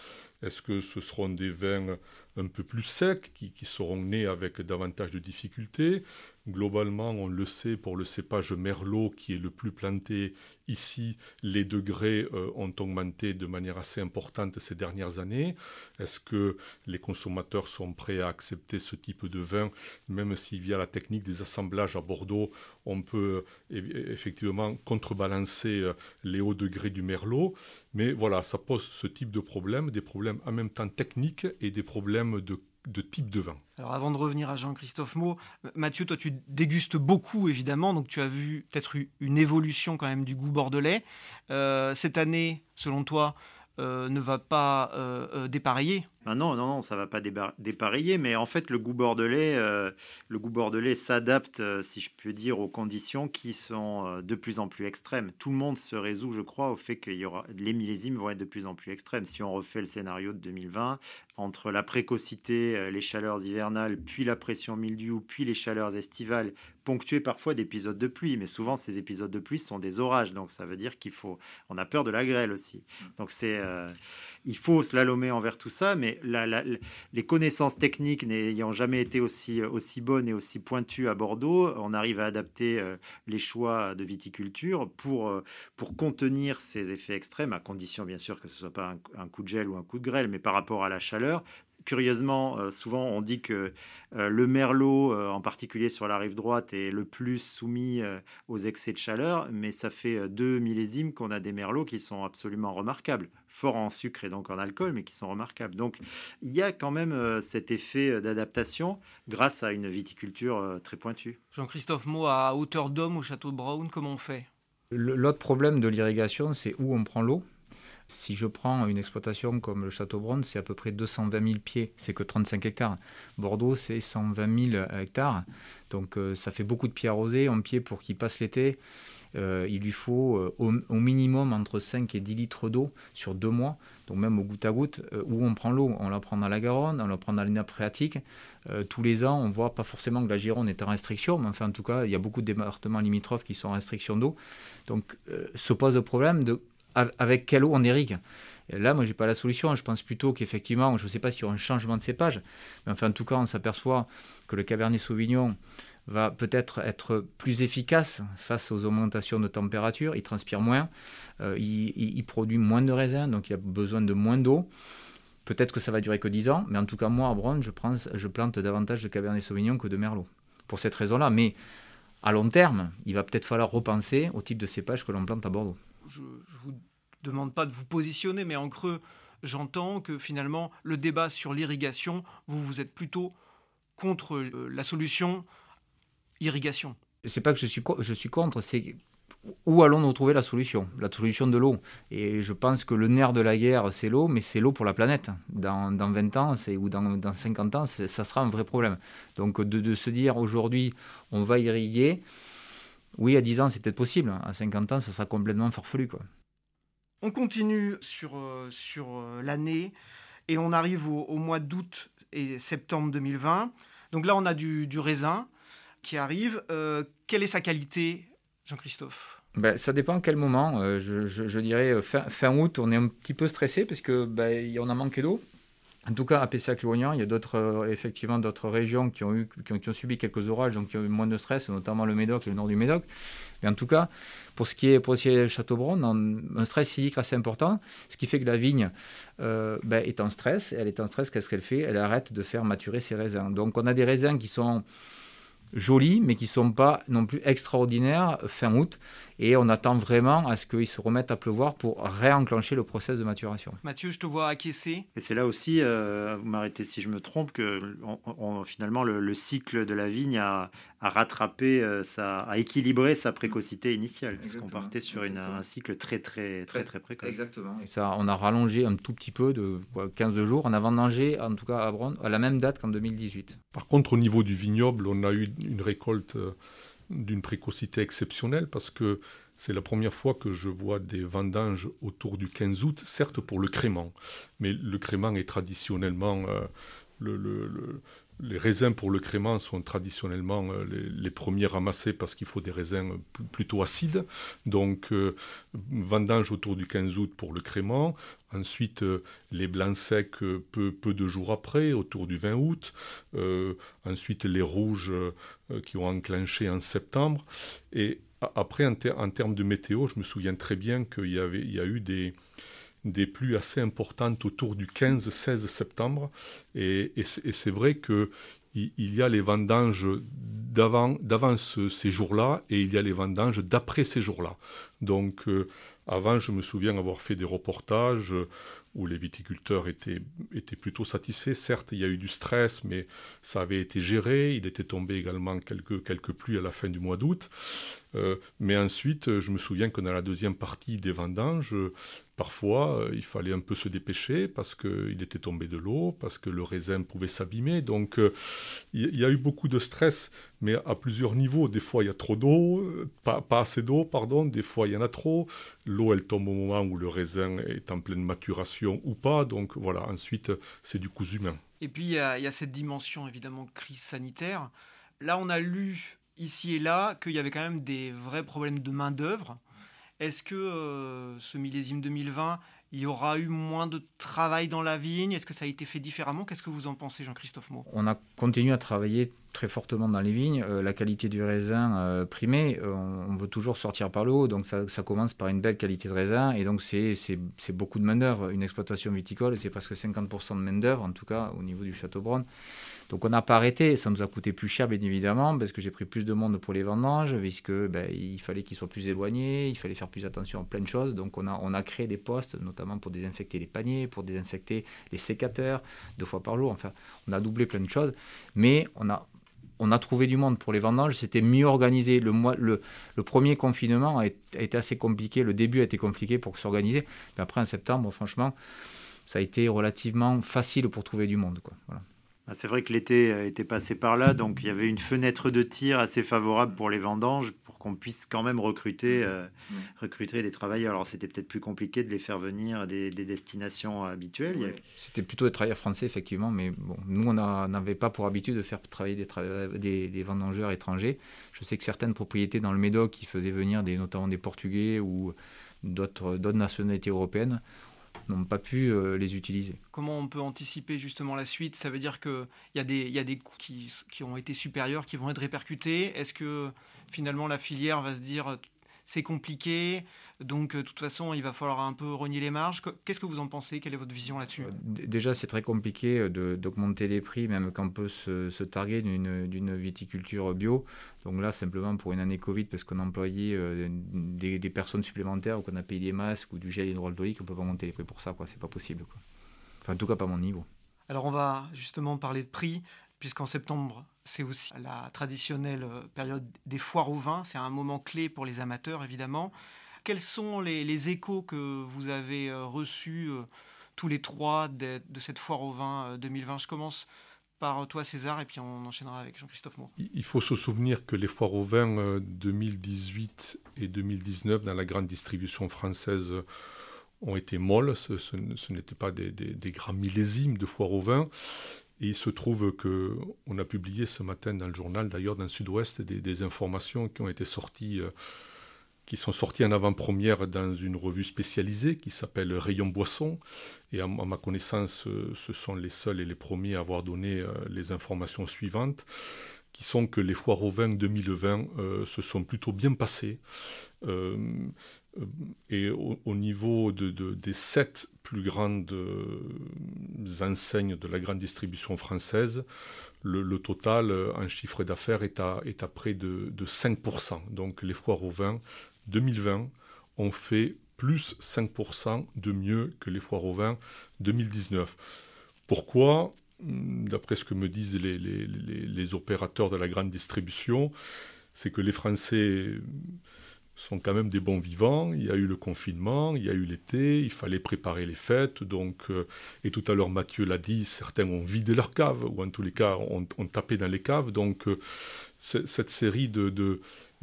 Est-ce que ce seront des vins un peu plus secs, qui, qui seront nés avec davantage de difficultés? Globalement, on le sait, pour le cépage Merlot, qui est le plus planté ici, les degrés euh, ont augmenté de manière assez importante ces dernières années. Est-ce que les consommateurs sont prêts à accepter ce type de vin, même si via la technique des assemblages à Bordeaux, on peut euh, effectivement contrebalancer euh, les hauts degrés du Merlot Mais voilà, ça pose ce type de problème, des problèmes en même temps techniques et des problèmes de de type de vin. Alors avant de revenir à Jean-Christophe Maud, Mathieu, toi tu dégustes beaucoup évidemment, donc tu as vu peut-être une évolution quand même du goût bordelais. Euh, cette année, selon toi, euh, ne va pas euh, dépareiller ah non, non, non, ça va pas dépareiller, mais en fait, le goût bordelais, euh, le goût bordelais s'adapte, euh, si je peux dire, aux conditions qui sont euh, de plus en plus extrêmes. Tout le monde se résout, je crois, au fait que y aura les millésimes vont être de plus en plus extrêmes. Si on refait le scénario de 2020, entre la précocité, les chaleurs hivernales, puis la pression mildiou, puis les chaleurs estivales, ponctuées parfois d'épisodes de pluie, mais souvent ces épisodes de pluie sont des orages, donc ça veut dire qu'il faut, on a peur de la grêle aussi. Donc c'est, il faut slalomer envers tout ça, mais les connaissances techniques n'ayant jamais été aussi, aussi bonnes et aussi pointues à Bordeaux, on arrive à adapter euh, les choix de viticulture pour, euh, pour contenir ces effets extrêmes, à condition bien sûr que ce ne soit pas un, coup de gel ou un coup de grêle, mais par rapport à la chaleur, curieusement, euh, souvent on dit que le merlot, en particulier sur la rive droite, est le plus soumis aux excès de chaleur, mais ça fait deux millésimes qu'on a des merlots qui sont absolument remarquables forts en sucre et donc en alcool, mais qui sont remarquables. Donc il y a quand même euh, cet effet euh, d'adaptation grâce à une viticulture euh, très pointue. Jean-Christophe Mot, à hauteur d'homme au château de Brown, comment on fait? L'autre problème de l'irrigation, c'est où on prend l'eau. Si je prends une exploitation comme le Château Brown, c'est à peu près 220 000 pieds, c'est que 35 hectares. Bordeaux, c'est 120 000 hectares, donc ça fait beaucoup de pieds arrosés, en pied pour qu'ils passent l'été. Euh, il lui faut euh, au, minimum entre 5 et 10 litres d'eau sur deux mois, donc même au goutte à goutte, euh, où on prend l'eau. On la prend dans la Garonne, on la prend dans les nappes phréatiques. tous les ans, on voit pas forcément que la Gironde est en restriction, mais enfin en tout cas, il y a beaucoup de départements limitrophes qui sont en restriction d'eau. Donc se pose le problème de avec quelle eau on irrigue. là, moi, j'ai pas la solution. Je pense plutôt qu'effectivement, je ne sais pas s'il y aura un changement de cépage, mais enfin, en tout cas, on s'aperçoit que le Cabernet Sauvignon va peut-être être plus efficace face aux augmentations de température, il transpire moins, euh, il, produit moins de raisins, donc il a besoin de moins d'eau. Peut-être que ça va durer que 10 ans, mais en tout cas moi à Bronze, je, je plante davantage de Cabernet Sauvignon que de Merlot, pour cette raison-là. Mais à long terme, il va peut-être falloir repenser au type de cépage que l'on plante à Bordeaux. Je ne vous demande pas de vous positionner, mais en creux, j'entends que finalement le débat sur l'irrigation, vous, vous êtes plutôt contre euh, la solution irrigation. C'est pas que je suis, je suis contre, c'est où allons-nous trouver la solution? La solution de l'eau. Et je pense que le nerf de la guerre, c'est l'eau, mais c'est l'eau pour la planète. Dans, dans 20 ans ou dans, dans 50 ans, ça sera un vrai problème. Donc de, de se dire aujourd'hui, on va irriguer, oui, à 10 ans, c'est peut-être possible. À 50 ans, ça sera complètement farfelu. Quoi. On continue sur, euh, sur euh, l'année et on arrive au, mois d'août et septembre 2020. Donc là, on a du, du raisin qui arrive. Euh, quelle est sa qualité, Jean-Christophe? Ben, ça dépend à quel moment. Euh, je, dirais euh, fin, août, on est un petit peu stressé parce que ben, on a manqué d'eau. En tout cas, à Pessac-Léognan, il y a d'autres, effectivement, d'autres régions qui ont, subi quelques orages, donc qui ont eu moins de stress, notamment le Médoc le nord du Médoc. Mais en tout cas, pour ce qui est, pour ce qui Châteaubrun, un stress physique assez important, ce qui fait que la vigne ben, est en stress. Elle est en stress, qu'est-ce qu'elle fait? Elle arrête de faire maturer ses raisins. Donc, on a des raisins qui sont jolis, mais qui ne sont pas non plus extraordinaires fin août. Et on attend vraiment à ce qu'ils se remettent à pleuvoir pour réenclencher le process de maturation. Mathieu, je te vois acquiescer. Et c'est là aussi, euh, vous m'arrêtez si je me trompe, que finalement le, cycle de la vigne a, rattrapé, euh, sa, a équilibré sa précocité initiale. Parce qu'on partait sur une, un cycle très très très très précoce. Exactement. Et ça, on a rallongé un tout petit peu de 15 jours. On a vendangé, en tout cas à à la même date qu'en 2018. Par contre, au niveau du vignoble, on a eu une récolte euh, d'une précocité exceptionnelle parce que c'est la première fois que je vois des vendanges autour du 15 août, certes pour le crément, mais le crément est traditionnellement euh, les raisins pour le crément sont traditionnellement euh, les, premiers ramassés parce qu'il faut des raisins plutôt acides. Donc, euh, vendange autour du 15 août pour le crément. Ensuite, euh, les blancs secs peu, peu, de jours après, autour du 20 août. ensuite, les rouges qui ont enclenché en septembre. Et après, en, en, termes de météo, je me souviens très bien qu'il y, avait, y a eu des, des pluies assez importantes autour du 15-16 septembre. Et, c'est vrai qu'il il y a les vendanges d'avant, ces jours-là et il y a les vendanges d'après ces jours-là. Donc, euh, avant, je me souviens avoir fait des reportages où les viticulteurs étaient, plutôt satisfaits. Certes, il y a eu du stress, mais ça avait été géré. Il était tombé également quelques pluies à la fin du mois d'août. Euh, mais ensuite, je me souviens que dans la deuxième partie des vendanges, parfois, euh, il fallait un peu se dépêcher parce qu'il était tombé de l'eau, parce que le raisin pouvait s'abîmer. Donc, euh, il y, a eu beaucoup de stress, mais à plusieurs niveaux. Des fois, il y a trop d'eau, pas, assez d'eau, pardon. Des fois, il y en a trop. L'eau, elle tombe au moment où le raisin est en pleine maturation ou pas. Donc, voilà, ensuite, c'est du coup humain. Et puis, il y a cette dimension, évidemment, crise sanitaire. Là, on a lu ici et là qu'il y avait quand même des vrais problèmes de main-d'œuvre. Est-ce que euh, ce millésime 2020, il y aura eu moins de travail dans la vigne? Est-ce que ça a été fait différemment? Qu'est-ce que vous en pensez, Jean-Christophe Maud? On a continué à travailler très fortement dans les vignes. Euh, la qualité du raisin euh, primé, on, veut toujours sortir par le haut. Donc ça, commence par une belle qualité de raisin. Et donc c'est beaucoup de main-d'œuvre. Une exploitation viticole, c'est presque 50% de main-d'œuvre, en tout cas au niveau du Château Bronn. Donc on n'a pas arrêté, ça nous a coûté plus cher bien évidemment, parce que j'ai pris plus de monde pour les vendanges, puisque ben, il fallait qu'ils soient plus éloignés, il fallait faire plus attention à plein de choses. Donc on a, on créé des postes, notamment pour désinfecter les paniers, pour désinfecter les sécateurs, deux fois par jour. Enfin, on a doublé plein de choses, mais on a trouvé du monde pour les vendanges, c'était mieux organisé. Le, premier confinement a été assez compliqué, le début a été compliqué pour s'organiser. Mais après, en septembre, franchement, ça a été relativement facile pour trouver du monde. Voilà. Ah, c'est vrai que l'été était passé par là, donc il y avait une fenêtre de tir assez favorable pour les vendanges, pour qu'on puisse quand même recruter, euh, recruter des travailleurs. Alors c'était peut-être plus compliqué de les faire venir des, des destinations habituelles. C'était plutôt des travailleurs français, effectivement, mais bon, nous, on n'avait pas pour habitude de faire travailler des, des, des, vendangeurs étrangers. Je sais que certaines propriétés dans le Médoc qui faisaient venir des, notamment des Portugais ou d'autres nationalités européennes n'ont pas pu euh, les utiliser. Comment on peut anticiper justement la suite? Ça veut dire qu'il y, a des, des coûts qui, ont été supérieurs, qui vont être répercutés. Est-ce que finalement la filière va se dire c'est compliqué, donc de toute façon il va falloir un peu renier les marges. Qu'est-ce que vous en pensez? Quelle est votre vision là-dessus? Euh, Déjà c'est très compliqué d'augmenter les prix, même quand on peut se, se targuer d'une viticulture bio. Donc là simplement pour une année Covid, parce qu'on a employé euh, des, des, personnes supplémentaires ou qu'on a payé des masques ou du gel hydroalcoolique, on ne peut pas monter les prix pour ça, quoi. c'est pas possible. Quoi. Enfin en tout cas pas mon niveau. Alors on va justement parler de prix puisqu'en septembre, c'est aussi la traditionnelle euh, période des foires au vin. C'est un moment clé pour les amateurs, évidemment. Quels sont les, échos que vous avez euh, reçus euh, tous les trois de, cette foire au vin 2020 Je commence par toi, César, et puis on enchaînera avec Jean-Christophe Moore. Il faut se souvenir que les foires au vin 2018 et 2019 dans la grande distribution française ont été molles. Ce, n'étaient pas des, grands millésimes de foires au vin. Et il se trouve qu'on a publié ce matin dans le journal, d'ailleurs dans le Sud-Ouest, des, informations qui ont été sorties, euh, qui sont sorties en avant-première dans une revue spécialisée qui s'appelle Rayon Boisson. Et à, ma connaissance, euh, ce sont les seuls et les premiers à avoir donné euh, les informations suivantes qui sont que les foires au vin 2020 se sont plutôt bien passées. Euh, et au, niveau de, des sept plus grandes euh, enseignes de la grande distribution française, le, total euh, en chiffre d'affaires est à, est à près de, de 5%. Donc les foires au vin 2020 ont fait plus 5% de mieux que les foires au vin 2019. Pourquoi? D'après ce que me disent les, opérateurs de la grande distribution, c'est que les Français sont quand même des bons vivants. Il y a eu le confinement, il y a eu l'été, il fallait préparer les fêtes. Donc, euh, et tout à l'heure, Mathieu l'a dit, certains ont vidé leurs caves, ou en tous les cas, ont, tapé dans les caves. Donc, euh, cette série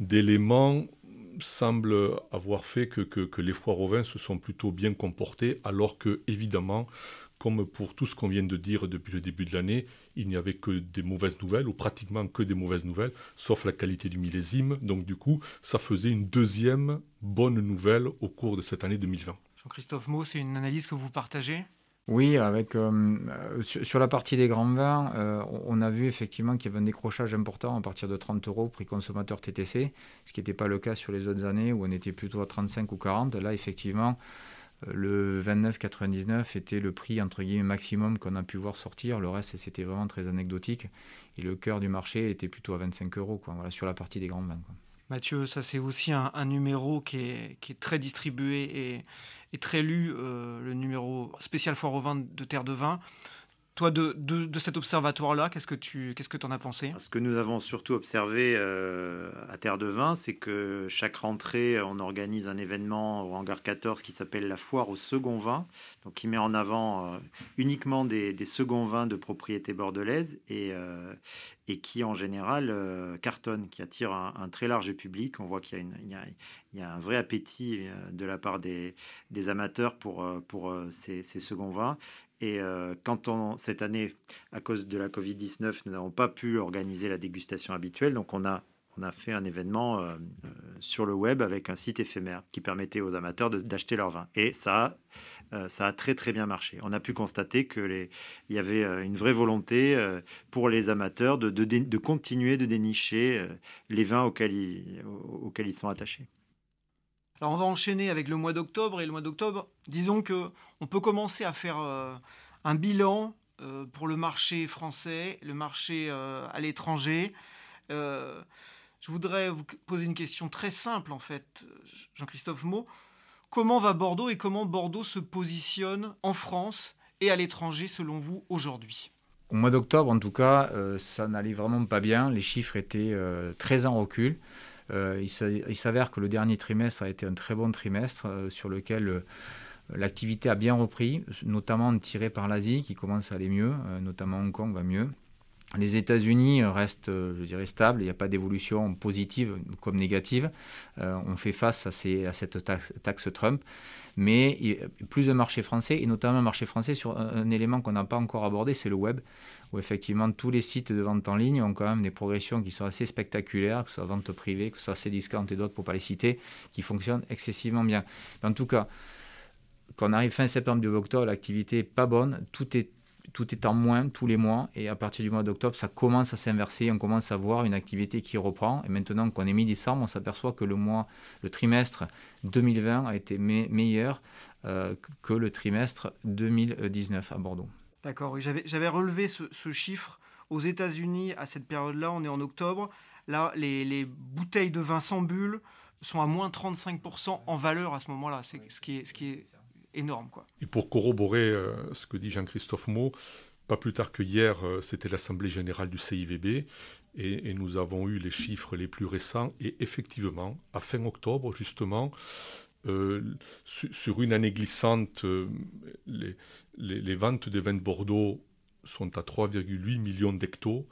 d'éléments semble avoir fait que, les foires au vin se sont plutôt bien comportés, alors que, évidemment, comme pour tout ce qu'on vient de dire depuis le début de l'année, il n'y avait que des mauvaises nouvelles, ou pratiquement que des mauvaises nouvelles, sauf la qualité du millésime. Donc du coup, ça faisait une deuxième bonne nouvelle au cours de cette année 2020. Jean-Christophe Maud, c'est une analyse que vous partagez? Oui, avec euh, sur, la partie des grands vins, euh, on a vu effectivement qu'il y avait un décrochage important à partir de 30 euros prix consommateur TTC, ce qui n'était pas le cas sur les autres années où on était plutôt à 35 ou 40. Là, effectivement, euh, le 29,99 était le prix entre guillemets maximum qu'on a pu voir sortir. Le reste, c'était vraiment très anecdotique. Et le cœur du marché était plutôt à 25 euros quoi, voilà, sur la partie des grands vins. Mathieu, ça c'est aussi un, numéro qui est, très distribué et, très lu, euh, le numéro spécial foire au vin de Terre de Vin. Toi, de, de, cet observatoire-là, qu'est-ce que tu qu'est-ce que en as pensé? Ce que nous avons surtout observé euh, à Terre de Vin, c'est que chaque rentrée, on organise un événement au hangar 14 qui s'appelle la foire au second vin, donc qui met en avant euh, uniquement des, seconds vins de propriété bordelaise et, euh, et qui en général cartonne, qui attire un, très large public. On voit qu'il y, y, y, a un vrai appétit de la part des, des amateurs pour, pour ces, ces seconds vins. Et euh, quand cette année, à cause de la Covid-19, nous n'avons pas pu organiser la dégustation habituelle, donc on a, on a fait un événement euh, euh, sur le web avec un site éphémère qui permettait aux amateurs d'acheter leur vin. Et ça, ça a très très bien marché. On a pu constater qu'il y avait une vraie volonté pour les amateurs de, de, de continuer de dénicher les vins auxquels ils, auxquels ils sont attachés. Alors on va enchaîner avec le mois d'octobre et le mois d'octobre, disons que on peut commencer à faire euh, un bilan euh, pour le marché français, le marché euh, à l'étranger. je voudrais vous poser une question très simple en fait, Jean-Christophe Maud. Comment va Bordeaux et comment Bordeaux se positionne en France et à l'étranger selon vous aujourd'hui? Au mois d'octobre en tout cas, ça n'allait vraiment pas bien. Les chiffres étaient très en recul. Euh, il s'avère que le dernier trimestre a été un très bon trimestre euh, sur lequel euh, l'activité a bien repris, notamment tirée par l'Asie qui commence à aller mieux, notamment Hong Kong va mieux. Les États-Unis restent, je dirais, stables. Il n'y a pas d'évolution positive comme négative. on fait face à, cette taxe, Trump. Mais plus un marché français, et notamment un marché français sur un élément qu'on n'a pas encore abordé, c'est le web où effectivement tous les sites de vente en ligne ont quand même des progressions qui sont assez spectaculaires, que ce soit vente privée, que ce soit Cdiscount et d'autres pour ne pas les citer, qui fonctionnent excessivement bien. en tout cas, quand on arrive fin septembre, début octobre, l'activité n'est pas bonne, tout est tout est en moins tous les mois et à partir du mois d'octobre, ça commence à s'inverser, on commence à voir une activité qui reprend et maintenant qu'on est mi-décembre, on s'aperçoit que le mois, le trimestre 2020 a été meilleur euh, que le trimestre 2019 à Bordeaux. D'accord, j'avais relevé ce, chiffre. Aux États-Unis, à cette période-là, on est en octobre. Là, les, bouteilles de vin sans bulle sont à moins 35% en valeur à ce moment-là. C'est ce qui est, ce qui est énorme. Quoi. Et pour corroborer euh, ce que dit Jean-Christophe Maud, pas plus tard que hier, euh, c'était l'Assemblée générale du CIVB et, nous avons eu les chiffres les plus récents. Et effectivement, à fin octobre, justement, euh, sur une année glissante, les, les, ventes des vins de Bordeaux sont à 3,8 millions d'hectos.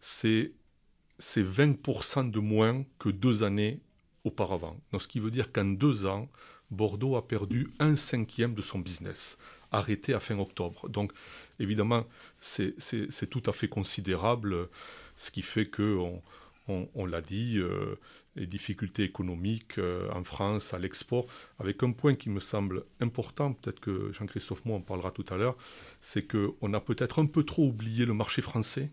C'est 20% de moins que deux années auparavant. Donc, ce qui veut dire qu'en deux ans, Bordeaux a perdu un cinquième de son business, arrêté à fin octobre. Donc, évidemment, c'est tout à fait considérable, ce qui fait qu'on on, l'a dit, euh, les difficultés économiques euh, en France, à l'export, avec un point qui me semble important, peut-être que Jean-Christophe Moix en parlera tout à l'heure, c'est qu'on a peut-être un peu trop oublié le marché français.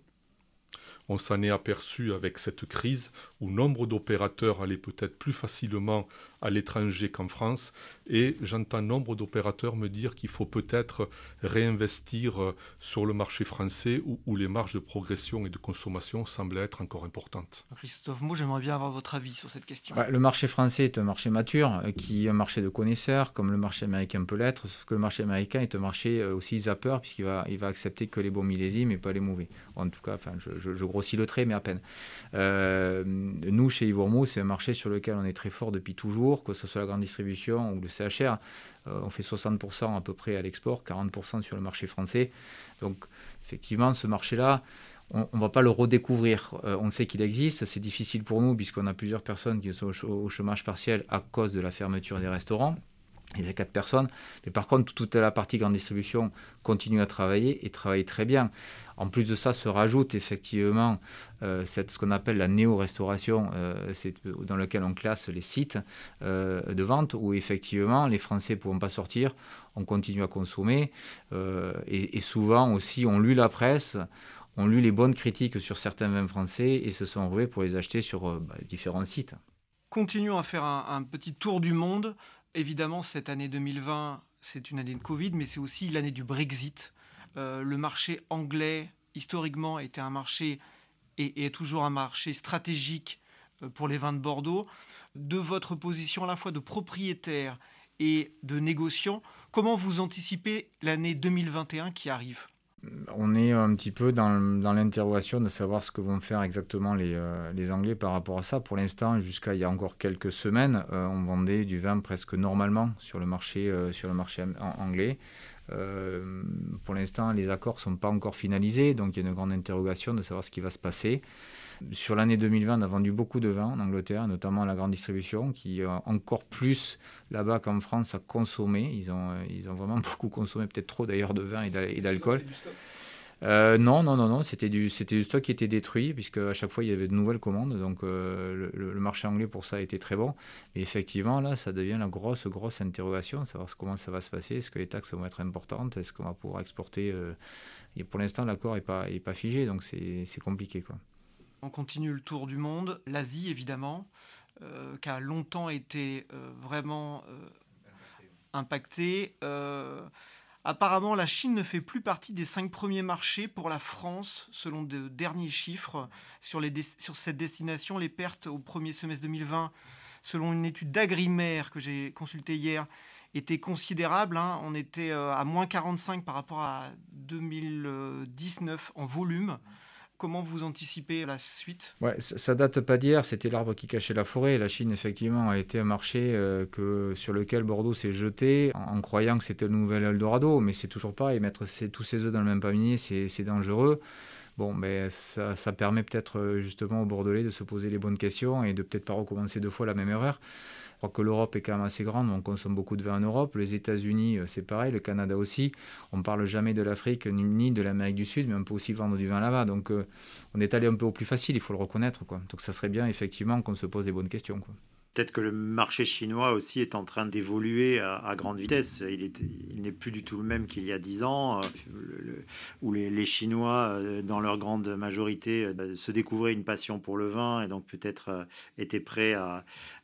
On s'en est aperçu avec cette crise où nombre d'opérateurs allaient peut-être plus facilement à l'étranger qu'en France. Et j'entends nombre d'opérateurs me dire qu'il faut peut-être réinvestir euh, sur le marché français où, les marges de progression et de consommation semblent être encore importantes. Christophe Mo, j'aimerais bien avoir votre avis sur cette question. le marché français est un marché mature, euh, qui est un marché de connaisseurs, comme le marché américain peut l'être, sauf que le marché américain est un marché euh, aussi zapper, puisqu'il va, il va accepter que les bons millésimes et pas les mauvais. En tout cas, enfin, je, je, je grossis le trait, mais à peine. Euh, nous, chez Ivormo, c'est un marché sur lequel on est très fort depuis toujours, que ce soit la grande distribution ou le CHR. Euh, on fait 60% à peu près à l'export, 40% sur le marché français. Donc, effectivement, ce marché-là, on ne va pas le redécouvrir. Euh, on sait qu'il existe, c'est difficile pour nous puisqu'on a plusieurs personnes qui sont au chômage partiel à cause de la fermeture des restaurants. il y a quatre personnes. Mais par contre, toute la partie grande distribution continue à travailler et travaille très bien. En plus de ça, se rajoute effectivement euh, ce qu'on appelle la néo-restauration, euh, dans lequel on classe les sites euh, de vente, où effectivement les Français ne pouvant pas sortir, on continue à consommer. Et, souvent aussi, on lit la presse, on lit les bonnes critiques sur certains vins français et se sont retrouvés pour les acheter sur bah, différents sites. Continuons à faire un petit tour du monde Évidemment, cette année 2020, c'est une année de Covid, mais c'est aussi l'année du Brexit. Euh, le marché anglais, historiquement, était un marché et, est toujours un marché stratégique euh, pour les vins de Bordeaux. De votre position à la fois de propriétaire et de négociant, comment vous anticipez l'année 2021 qui arrive? On est un petit peu dans, l'interrogation de savoir ce que vont faire exactement euh, les, Anglais par rapport à ça. Pour l'instant, jusqu'à il y a encore quelques semaines, on vendait du vin presque normalement sur le marché, sur le marché anglais. Pour l'instant, les accords ne sont pas encore finalisés, donc il y a une grande interrogation de savoir ce qui va se passer. Sur l'année 2020, on a vendu beaucoup de vin en Angleterre, notamment la grande distribution, qui a encore plus là-bas qu'en France a consommé. Ils ont, euh, ils ont vraiment beaucoup consommé, peut-être trop d'ailleurs de vin et d'alcool. Euh, non, non, non, non, c'était du, c'était du stock qui était détruit, puisque à chaque fois il y avait de nouvelles commandes, donc euh, le, marché anglais pour ça été très bon. Et effectivement, là, ça devient la grosse, grosse interrogation, savoir comment ça va se passer, est-ce que les taxes vont être importantes, est-ce qu'on va pouvoir exporter. et pour l'instant, l'accord n'est pas, est pas figé, donc c'est, compliqué. Quoi. On continue le tour du monde. L'Asie, évidemment, euh, qui a longtemps été euh, vraiment euh, impactée. Apparemment, la Chine ne fait plus partie des cinq premiers marchés pour la France, selon de derniers chiffres. Sur, cette destination, les pertes au premier semestre 2020, selon une étude d'Agrimaire que j'ai consultée hier, étaient considérables. Hein. On était à moins 45 par rapport à 2019 en volume. Comment vous anticipez la suite? Ouais, ça, date pas d'hier, c'était l'arbre qui cachait la forêt. La Chine, effectivement, a été un marché euh, sur lequel Bordeaux s'est jeté en, croyant que c'était le nouvel Eldorado, mais c'est toujours pareil, mettre tous ses œufs dans le même panier, c'est dangereux. Bon, mais ça, ça permet peut-être euh, justement aux Bordelais de se poser les bonnes questions et de peut-être pas recommencer deux fois la même erreur crois que l'Europe est quand même assez grande, on consomme beaucoup de vin en Europe. Les États-Unis, euh, c'est pareil, le Canada aussi. On ne parle jamais de l'Afrique ni de l'Amérique du Sud, mais on peut aussi vendre du vin là-bas. Donc euh, on est allé un peu au plus facile, il faut le reconnaître. Donc ça serait bien effectivement qu'on se pose des bonnes questions. Peut-être que le marché chinois aussi est en train d'évoluer à, grande vitesse. Il, il n'est plus du tout le même qu'il y a dix ans, euh, où les, Chinois, dans leur grande majorité, se découvraient une passion pour le vin et donc peut-être étaient prêts à,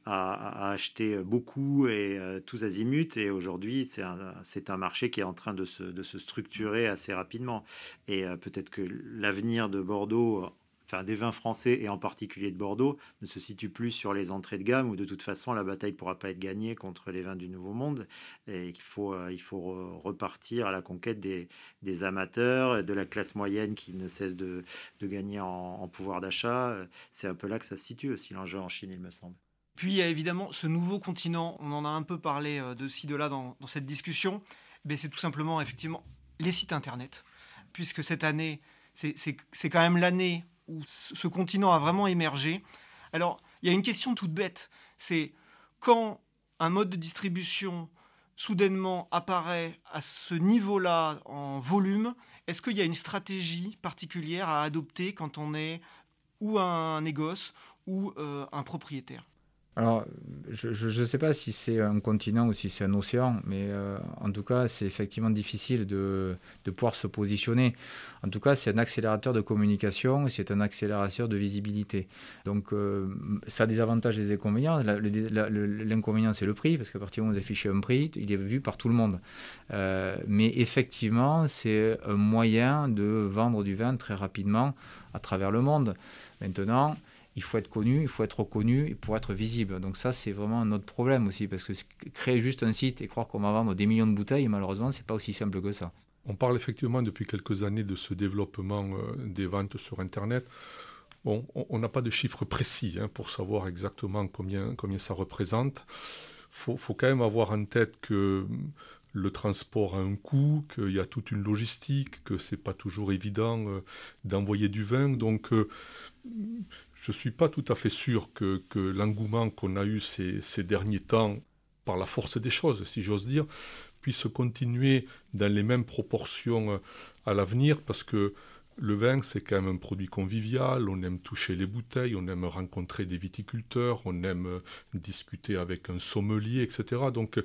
à, acheter beaucoup et euh, tous azimuts. Et aujourd'hui, c'est un, marché qui est en train de se, structurer assez rapidement. Et euh, peut-être que l'avenir de Bordeaux, enfin des vins français et en particulier de Bordeaux, ne se situe plus sur les entrées de gamme où de toute façon la bataille ne pourra pas être gagnée contre les vins du Nouveau Monde et qu'il faut, euh, il faut repartir à la conquête des, des, amateurs, de la classe moyenne qui ne cesse de, de gagner en, en pouvoir d'achat. C'est un peu là que ça se situe aussi l'enjeu en Chine, il me semble. Puis il y a évidemment ce nouveau continent, on en a un peu parlé euh, de ci, de là dans, cette discussion, mais c'est tout simplement effectivement les sites internet, puisque cette année, c'est quand même l'année où ce continent a vraiment émergé. Alors, il y a une question toute bête, c'est quand un mode de distribution soudainement apparaît à ce niveau-là en volume, est-ce qu'il y a une stratégie particulière à adopter quand on est ou un négoce ou euh, un propriétaire? Alors, je ne sais pas si c'est un continent ou si c'est un océan, mais euh, en tout cas, c'est effectivement difficile de, pouvoir se positionner. En tout cas, c'est un accélérateur de communication c'est un accélérateur de visibilité. Donc, euh, ça a des avantages et des inconvénients. L'inconvénient, c'est le prix, parce qu'à partir du moment où vous affichez un prix, il est vu par tout le monde. Euh, mais effectivement, c'est un moyen de vendre du vin très rapidement à travers le monde. Maintenant, il faut être connu, il faut être reconnu pour être visible. Donc ça, c'est vraiment un autre problème aussi, parce que créer juste un site et croire qu'on va vendre des millions de bouteilles, malheureusement, c'est pas aussi simple que ça. On parle effectivement depuis quelques années de ce développement euh, des ventes sur Internet. Bon, on n'a pas de chiffres précis hein, pour savoir exactement combien, ça représente. Il faut, quand même avoir en tête que le transport a un coût, qu'il y a toute une logistique, que c'est pas toujours évident euh, d'envoyer du vin. Donc, euh, je ne suis pas tout à fait sûr que, l'engouement qu'on a eu ces, derniers temps par la force des choses, si j'ose dire, puisse continuer dans les mêmes proportions euh, à l'avenir, parce que le vin, c'est quand même un produit convivial, on aime toucher les bouteilles, on aime rencontrer des viticulteurs, on aime euh, discuter avec un sommelier, etc. Donc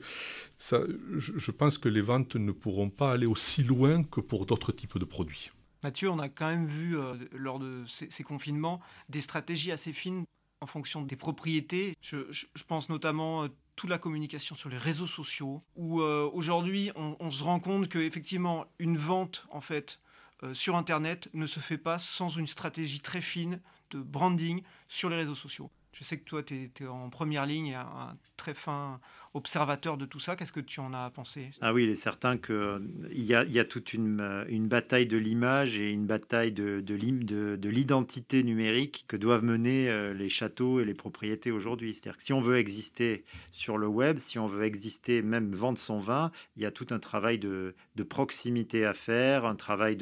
ça, je pense que les ventes ne pourront pas aller aussi loin que pour d'autres types de produits. Mathieu, on a quand même vu euh, lors de ces, confinements des stratégies assez fines en fonction des propriétés. Je, pense notamment à toute la communication sur les réseaux sociaux, où euh, aujourd'hui on, se rend compte qu'effectivement une vente en fait euh, sur Internet ne se fait pas sans une stratégie très fine de branding sur les réseaux sociaux. Je sais que toi, tu es, en première ligne, très fin observateur de tout ça. Qu'est-ce que tu en as pensé? Ah oui, il est certain qu'il y a, y a toute une, une bataille de l'image et une bataille de, de, de l'identité numérique que doivent mener euh, les châteaux et les propriétés aujourd'hui. C'est-à-dire que si on veut exister sur le web, si on veut exister, même vendre son vin, il y a tout un travail de, proximité à faire, un travail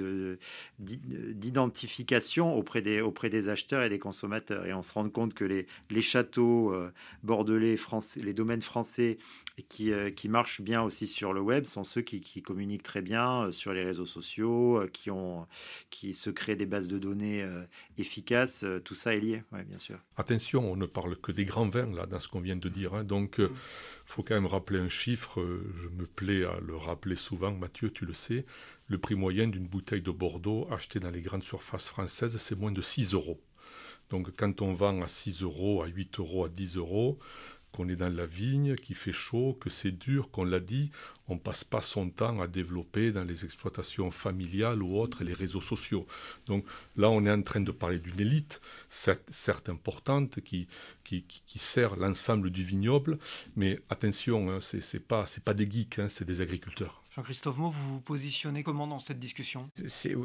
d'identification auprès des, acheteurs et des consommateurs. Et on se rend compte que les, châteaux euh, bordelais, français, les domaines français euh, qui, marchent bien aussi sur le web sont ceux qui, communiquent très bien euh, sur les réseaux sociaux, euh, qui, se créent des bases de données efficaces. tout ça est lié, bien sûr. Attention, on ne parle que des grands vins là, dans ce qu'on vient de dire. Hein. Donc, il faut quand même rappeler un chiffre. je me plais à le rappeler souvent. Mathieu, tu le sais. Le prix moyen d'une bouteille de Bordeaux achetée dans les grandes surfaces françaises, c'est moins de 6 euros. Donc quand on vend à 6 euros, à 8 euros, à 10 euros, qu'on est dans la vigne, qu'il fait chaud, que c'est dur, qu'on l'a dit, on passe pas son temps à développer dans les exploitations familiales ou autres les réseaux sociaux. Donc là, on est en train de parler d'une élite, certes, importante, qui, sert l'ensemble du vignoble, mais attention, hein, ce n'est pas, pas des geeks, hein, c'est des agriculteurs. Jean-Christophe Maud, vous vous positionnez comment dans cette discussion?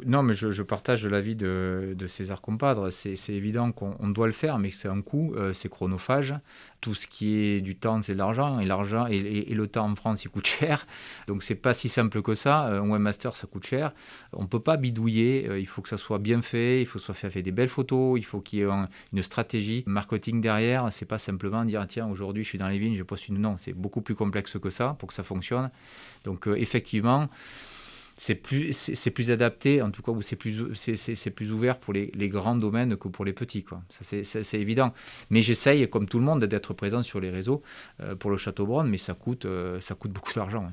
Non, mais je, partage l'avis de, de César Compadre. C'est évident qu'on doit le faire, mais c'est un coût, euh, c'est chronophage. Tout ce qui est du temps, c'est de l'argent, et l'argent et, le temps en France, il coûte cher. Donc c'est pas si simple que ça. Euh, un webmaster, ça coûte cher. On peut pas bidouiller. Euh, il faut que ça soit bien fait. Il faut que ça soit fait des belles photos. Il faut qu'il y ait une stratégie marketing derrière. C'est pas simplement dire tiens aujourd'hui je suis dans les vignes, je poste une. Non, c'est beaucoup plus complexe que ça pour que ça fonctionne. Donc effectivement effectivement, c'est plus, adapté, en tout cas, c'est plus, c'est, plus ouvert pour les, grands domaines que pour les petits. Quoi. C'est, évident. Mais j'essaye, comme tout le monde, d'être présent sur les réseaux euh, pour le Château Brun, mais ça coûte, euh, ça coûte beaucoup d'argent.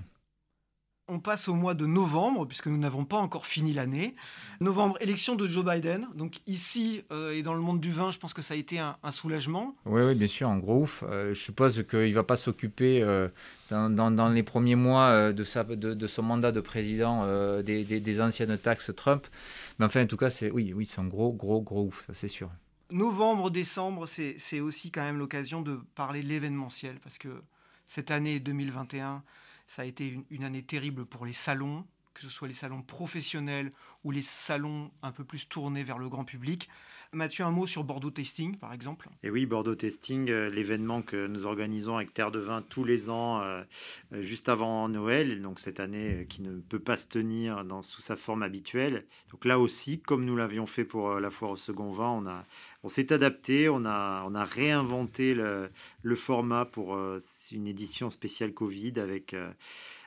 On passe au mois de novembre, puisque nous n'avons pas encore fini l'année. Novembre, élection de Joe Biden. Donc ici euh, et dans le monde du vin, je pense que ça a été un, soulagement. Oui, oui, bien sûr, en gros ouf. je suppose qu'il ne va pas s'occuper dans, les premiers mois euh, de, sa, de, son mandat de président euh, des, anciennes taxes Trump. Mais enfin, en tout cas, c'est oui, oui, c'est un gros, gros, gros ouf, c'est sûr. Novembre, décembre, c'est aussi quand même l'occasion de parler de l'événementiel, parce que cette année 2021, ça a été une année terrible pour les salons, que ce soit les salons professionnels ou les salons un peu plus tournés vers le grand public. Mathieu, un mot sur Bordeaux Testing, par exemple Et oui, Bordeaux Testing, euh, l'événement que nous organisons avec Terre de Vin tous les ans, euh, euh, juste avant Noël, donc cette année qui ne peut pas se tenir dans, sous sa forme habituelle. Donc là aussi, comme nous l'avions fait pour la foire au second vin, on, a, on s'est adapté, on a, on a réinventé le, le format pour une édition spéciale Covid avec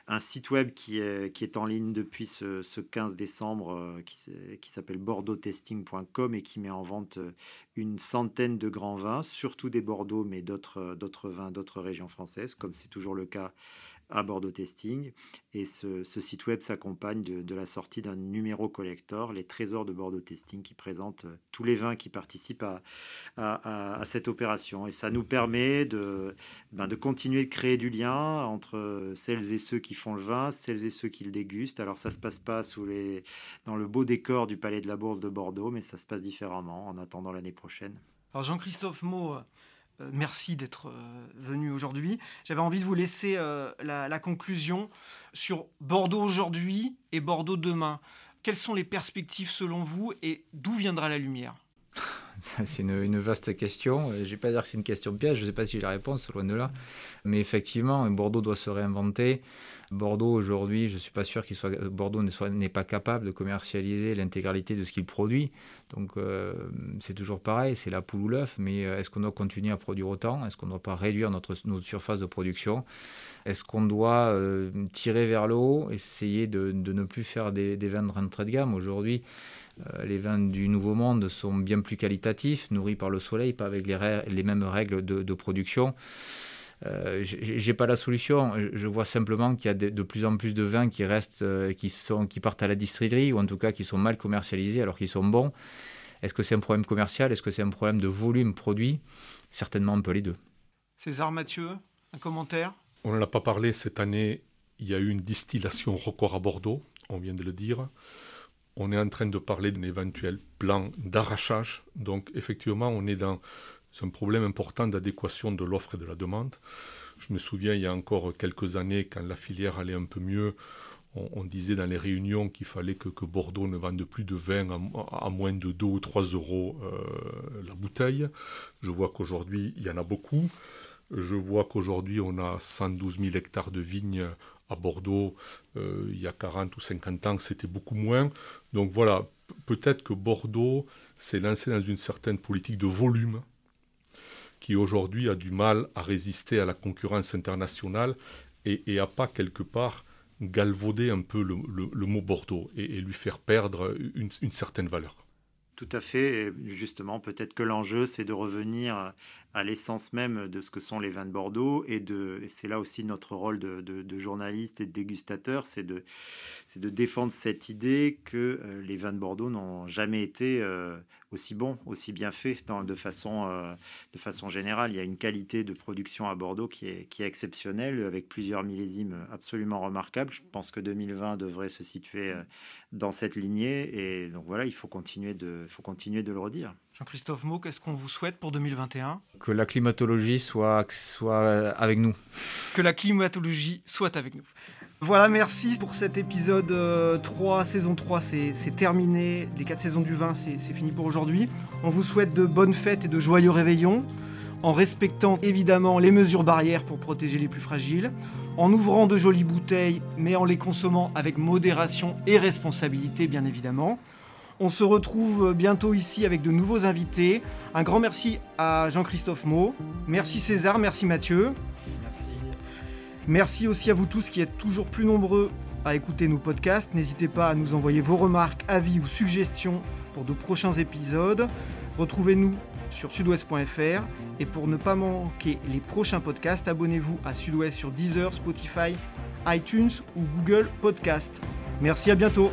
un site web qui est, en ligne depuis ce, 15 décembre euh, qui, qui s'appelle bordeauxtesting.com et qui met en vente euh, une centaine de grands vins, surtout des Bordeaux, mais d'autres vins d'autres régions françaises, comme c'est toujours le cas à Bordeaux Testing. Et ce, site web s'accompagne de, la sortie d'un numéro collector, les trésors de Bordeaux Testing, qui présente euh, tous les vins qui participent à, cette opération. Et ça nous permet de, ben, de continuer de créer du lien entre celles et ceux qui font le vin, celles et ceux qui le dégustent. Alors ça se passe pas sous les, dans le beau décor du Palais de la Bourse de Bordeaux, mais ça se passe différemment en attendant l'année prochaine. Alors Jean-Christophe Maud, euh, merci d'être euh, venu aujourd'hui. J'avais envie de vous laisser euh, la, conclusion sur Bordeaux aujourd'hui et Bordeaux demain. Quelles sont les perspectives selon vous et d'où viendra la lumière? C'est une, vaste question. Je ne vais pas dire que c'est une question piège, je ne sais pas si j'ai la réponse, loin de là. Mais effectivement, Bordeaux doit se réinventer. Bordeaux aujourd'hui, je ne suis pas sûr qu'il soit Bordeaux n'est pas capable de commercialiser l'intégralité de ce qu'il produit. Donc euh, c'est toujours pareil, c'est la poule ou l'œuf. Mais euh, est-ce qu'on doit continuer à produire autant? Est-ce qu'on ne doit pas réduire notre, surface de production? Est-ce qu'on doit euh, tirer vers le haut, essayer de, ne plus faire des, vins de rentrée de gamme? Aujourd'hui, les vins du Nouveau Monde sont bien plus qualitatifs, nourris par le soleil, pas avec les, mêmes règles de production. Euh, j'ai pas la solution. Je vois simplement qu'il y a de, plus en plus de vins qui restent, euh, qui sont, qui partent à la distillerie ou en tout cas qui sont mal commercialisés alors qu'ils sont bons. Est-ce que c'est un problème commercial? Est-ce que c'est un problème de volume produit? Certainement un peu les deux. César Mathieu, un commentaire? On n'en a pas parlé cette année. Il y a eu une distillation record à Bordeaux, on vient de le dire. On est en train de parler d'un éventuel plan d'arrachage. Donc effectivement, on est dans c'est un problème important d'adéquation de l'offre et de la demande. Je me souviens, il y a encore quelques années, quand la filière allait un peu mieux, on, disait dans les réunions qu'il fallait que, Bordeaux ne vende plus de vin à, moins de 2 ou 3 euros euh, la bouteille. Je vois qu'aujourd'hui, il y en a beaucoup. Je vois qu'aujourd'hui, on a 112 000 hectares de vignes à Bordeaux. Euh, il y a 40 ou 50 ans, c'était beaucoup moins. Donc voilà, peut-être que Bordeaux s'est lancé dans une certaine politique de volume qui aujourd'hui a du mal à résister à la concurrence internationale et, et a pas quelque part galvaudé un peu le, mot Bordeaux et, lui faire perdre une certaine valeur. Tout à fait. justement, peut-être que l'enjeu, c'est de revenir à l'essence même de ce que sont les vins de Bordeaux. Et, c'est là aussi notre rôle de, de, journaliste et de dégustateur, c'est de, de défendre cette idée que euh, les vins de Bordeaux n'ont jamais été euh, aussi bons, aussi bien faits de, façon, euh, de façon générale. Il y a une qualité de production à Bordeaux qui est, qui est exceptionnelle, avec plusieurs millésimes absolument remarquables. Je pense que 2020 devrait se situer dans cette lignée. Et donc voilà, il faut continuer de, faut continuer de le redire. Jean-Christophe Mau, qu'est-ce qu'on vous souhaite pour 2021 Que la climatologie soit, soit avec nous. Que la climatologie soit avec nous. Voilà, merci pour cet épisode 3, euh, saison 3, c'est terminé. Les 4 saisons du vin, c'est fini pour aujourd'hui. On vous souhaite de bonnes fêtes et de joyeux réveillons, en respectant évidemment les mesures barrières pour protéger les plus fragiles en ouvrant de jolies bouteilles, mais en les consommant avec modération et responsabilité, bien évidemment. On se retrouve bientôt ici avec de nouveaux invités. Un grand merci à Jean-Christophe Mau. Merci César, merci Mathieu. Merci. Merci aussi à vous tous qui êtes toujours plus nombreux à écouter nos podcasts. N'hésitez pas à nous envoyer vos remarques, avis ou suggestions pour de prochains épisodes. Retrouvez-nous sur sudouest.fr. Et pour ne pas manquer les prochains podcasts, abonnez-vous à Sudouest sur Deezer, Spotify, iTunes ou Google Podcast. Merci, à bientôt.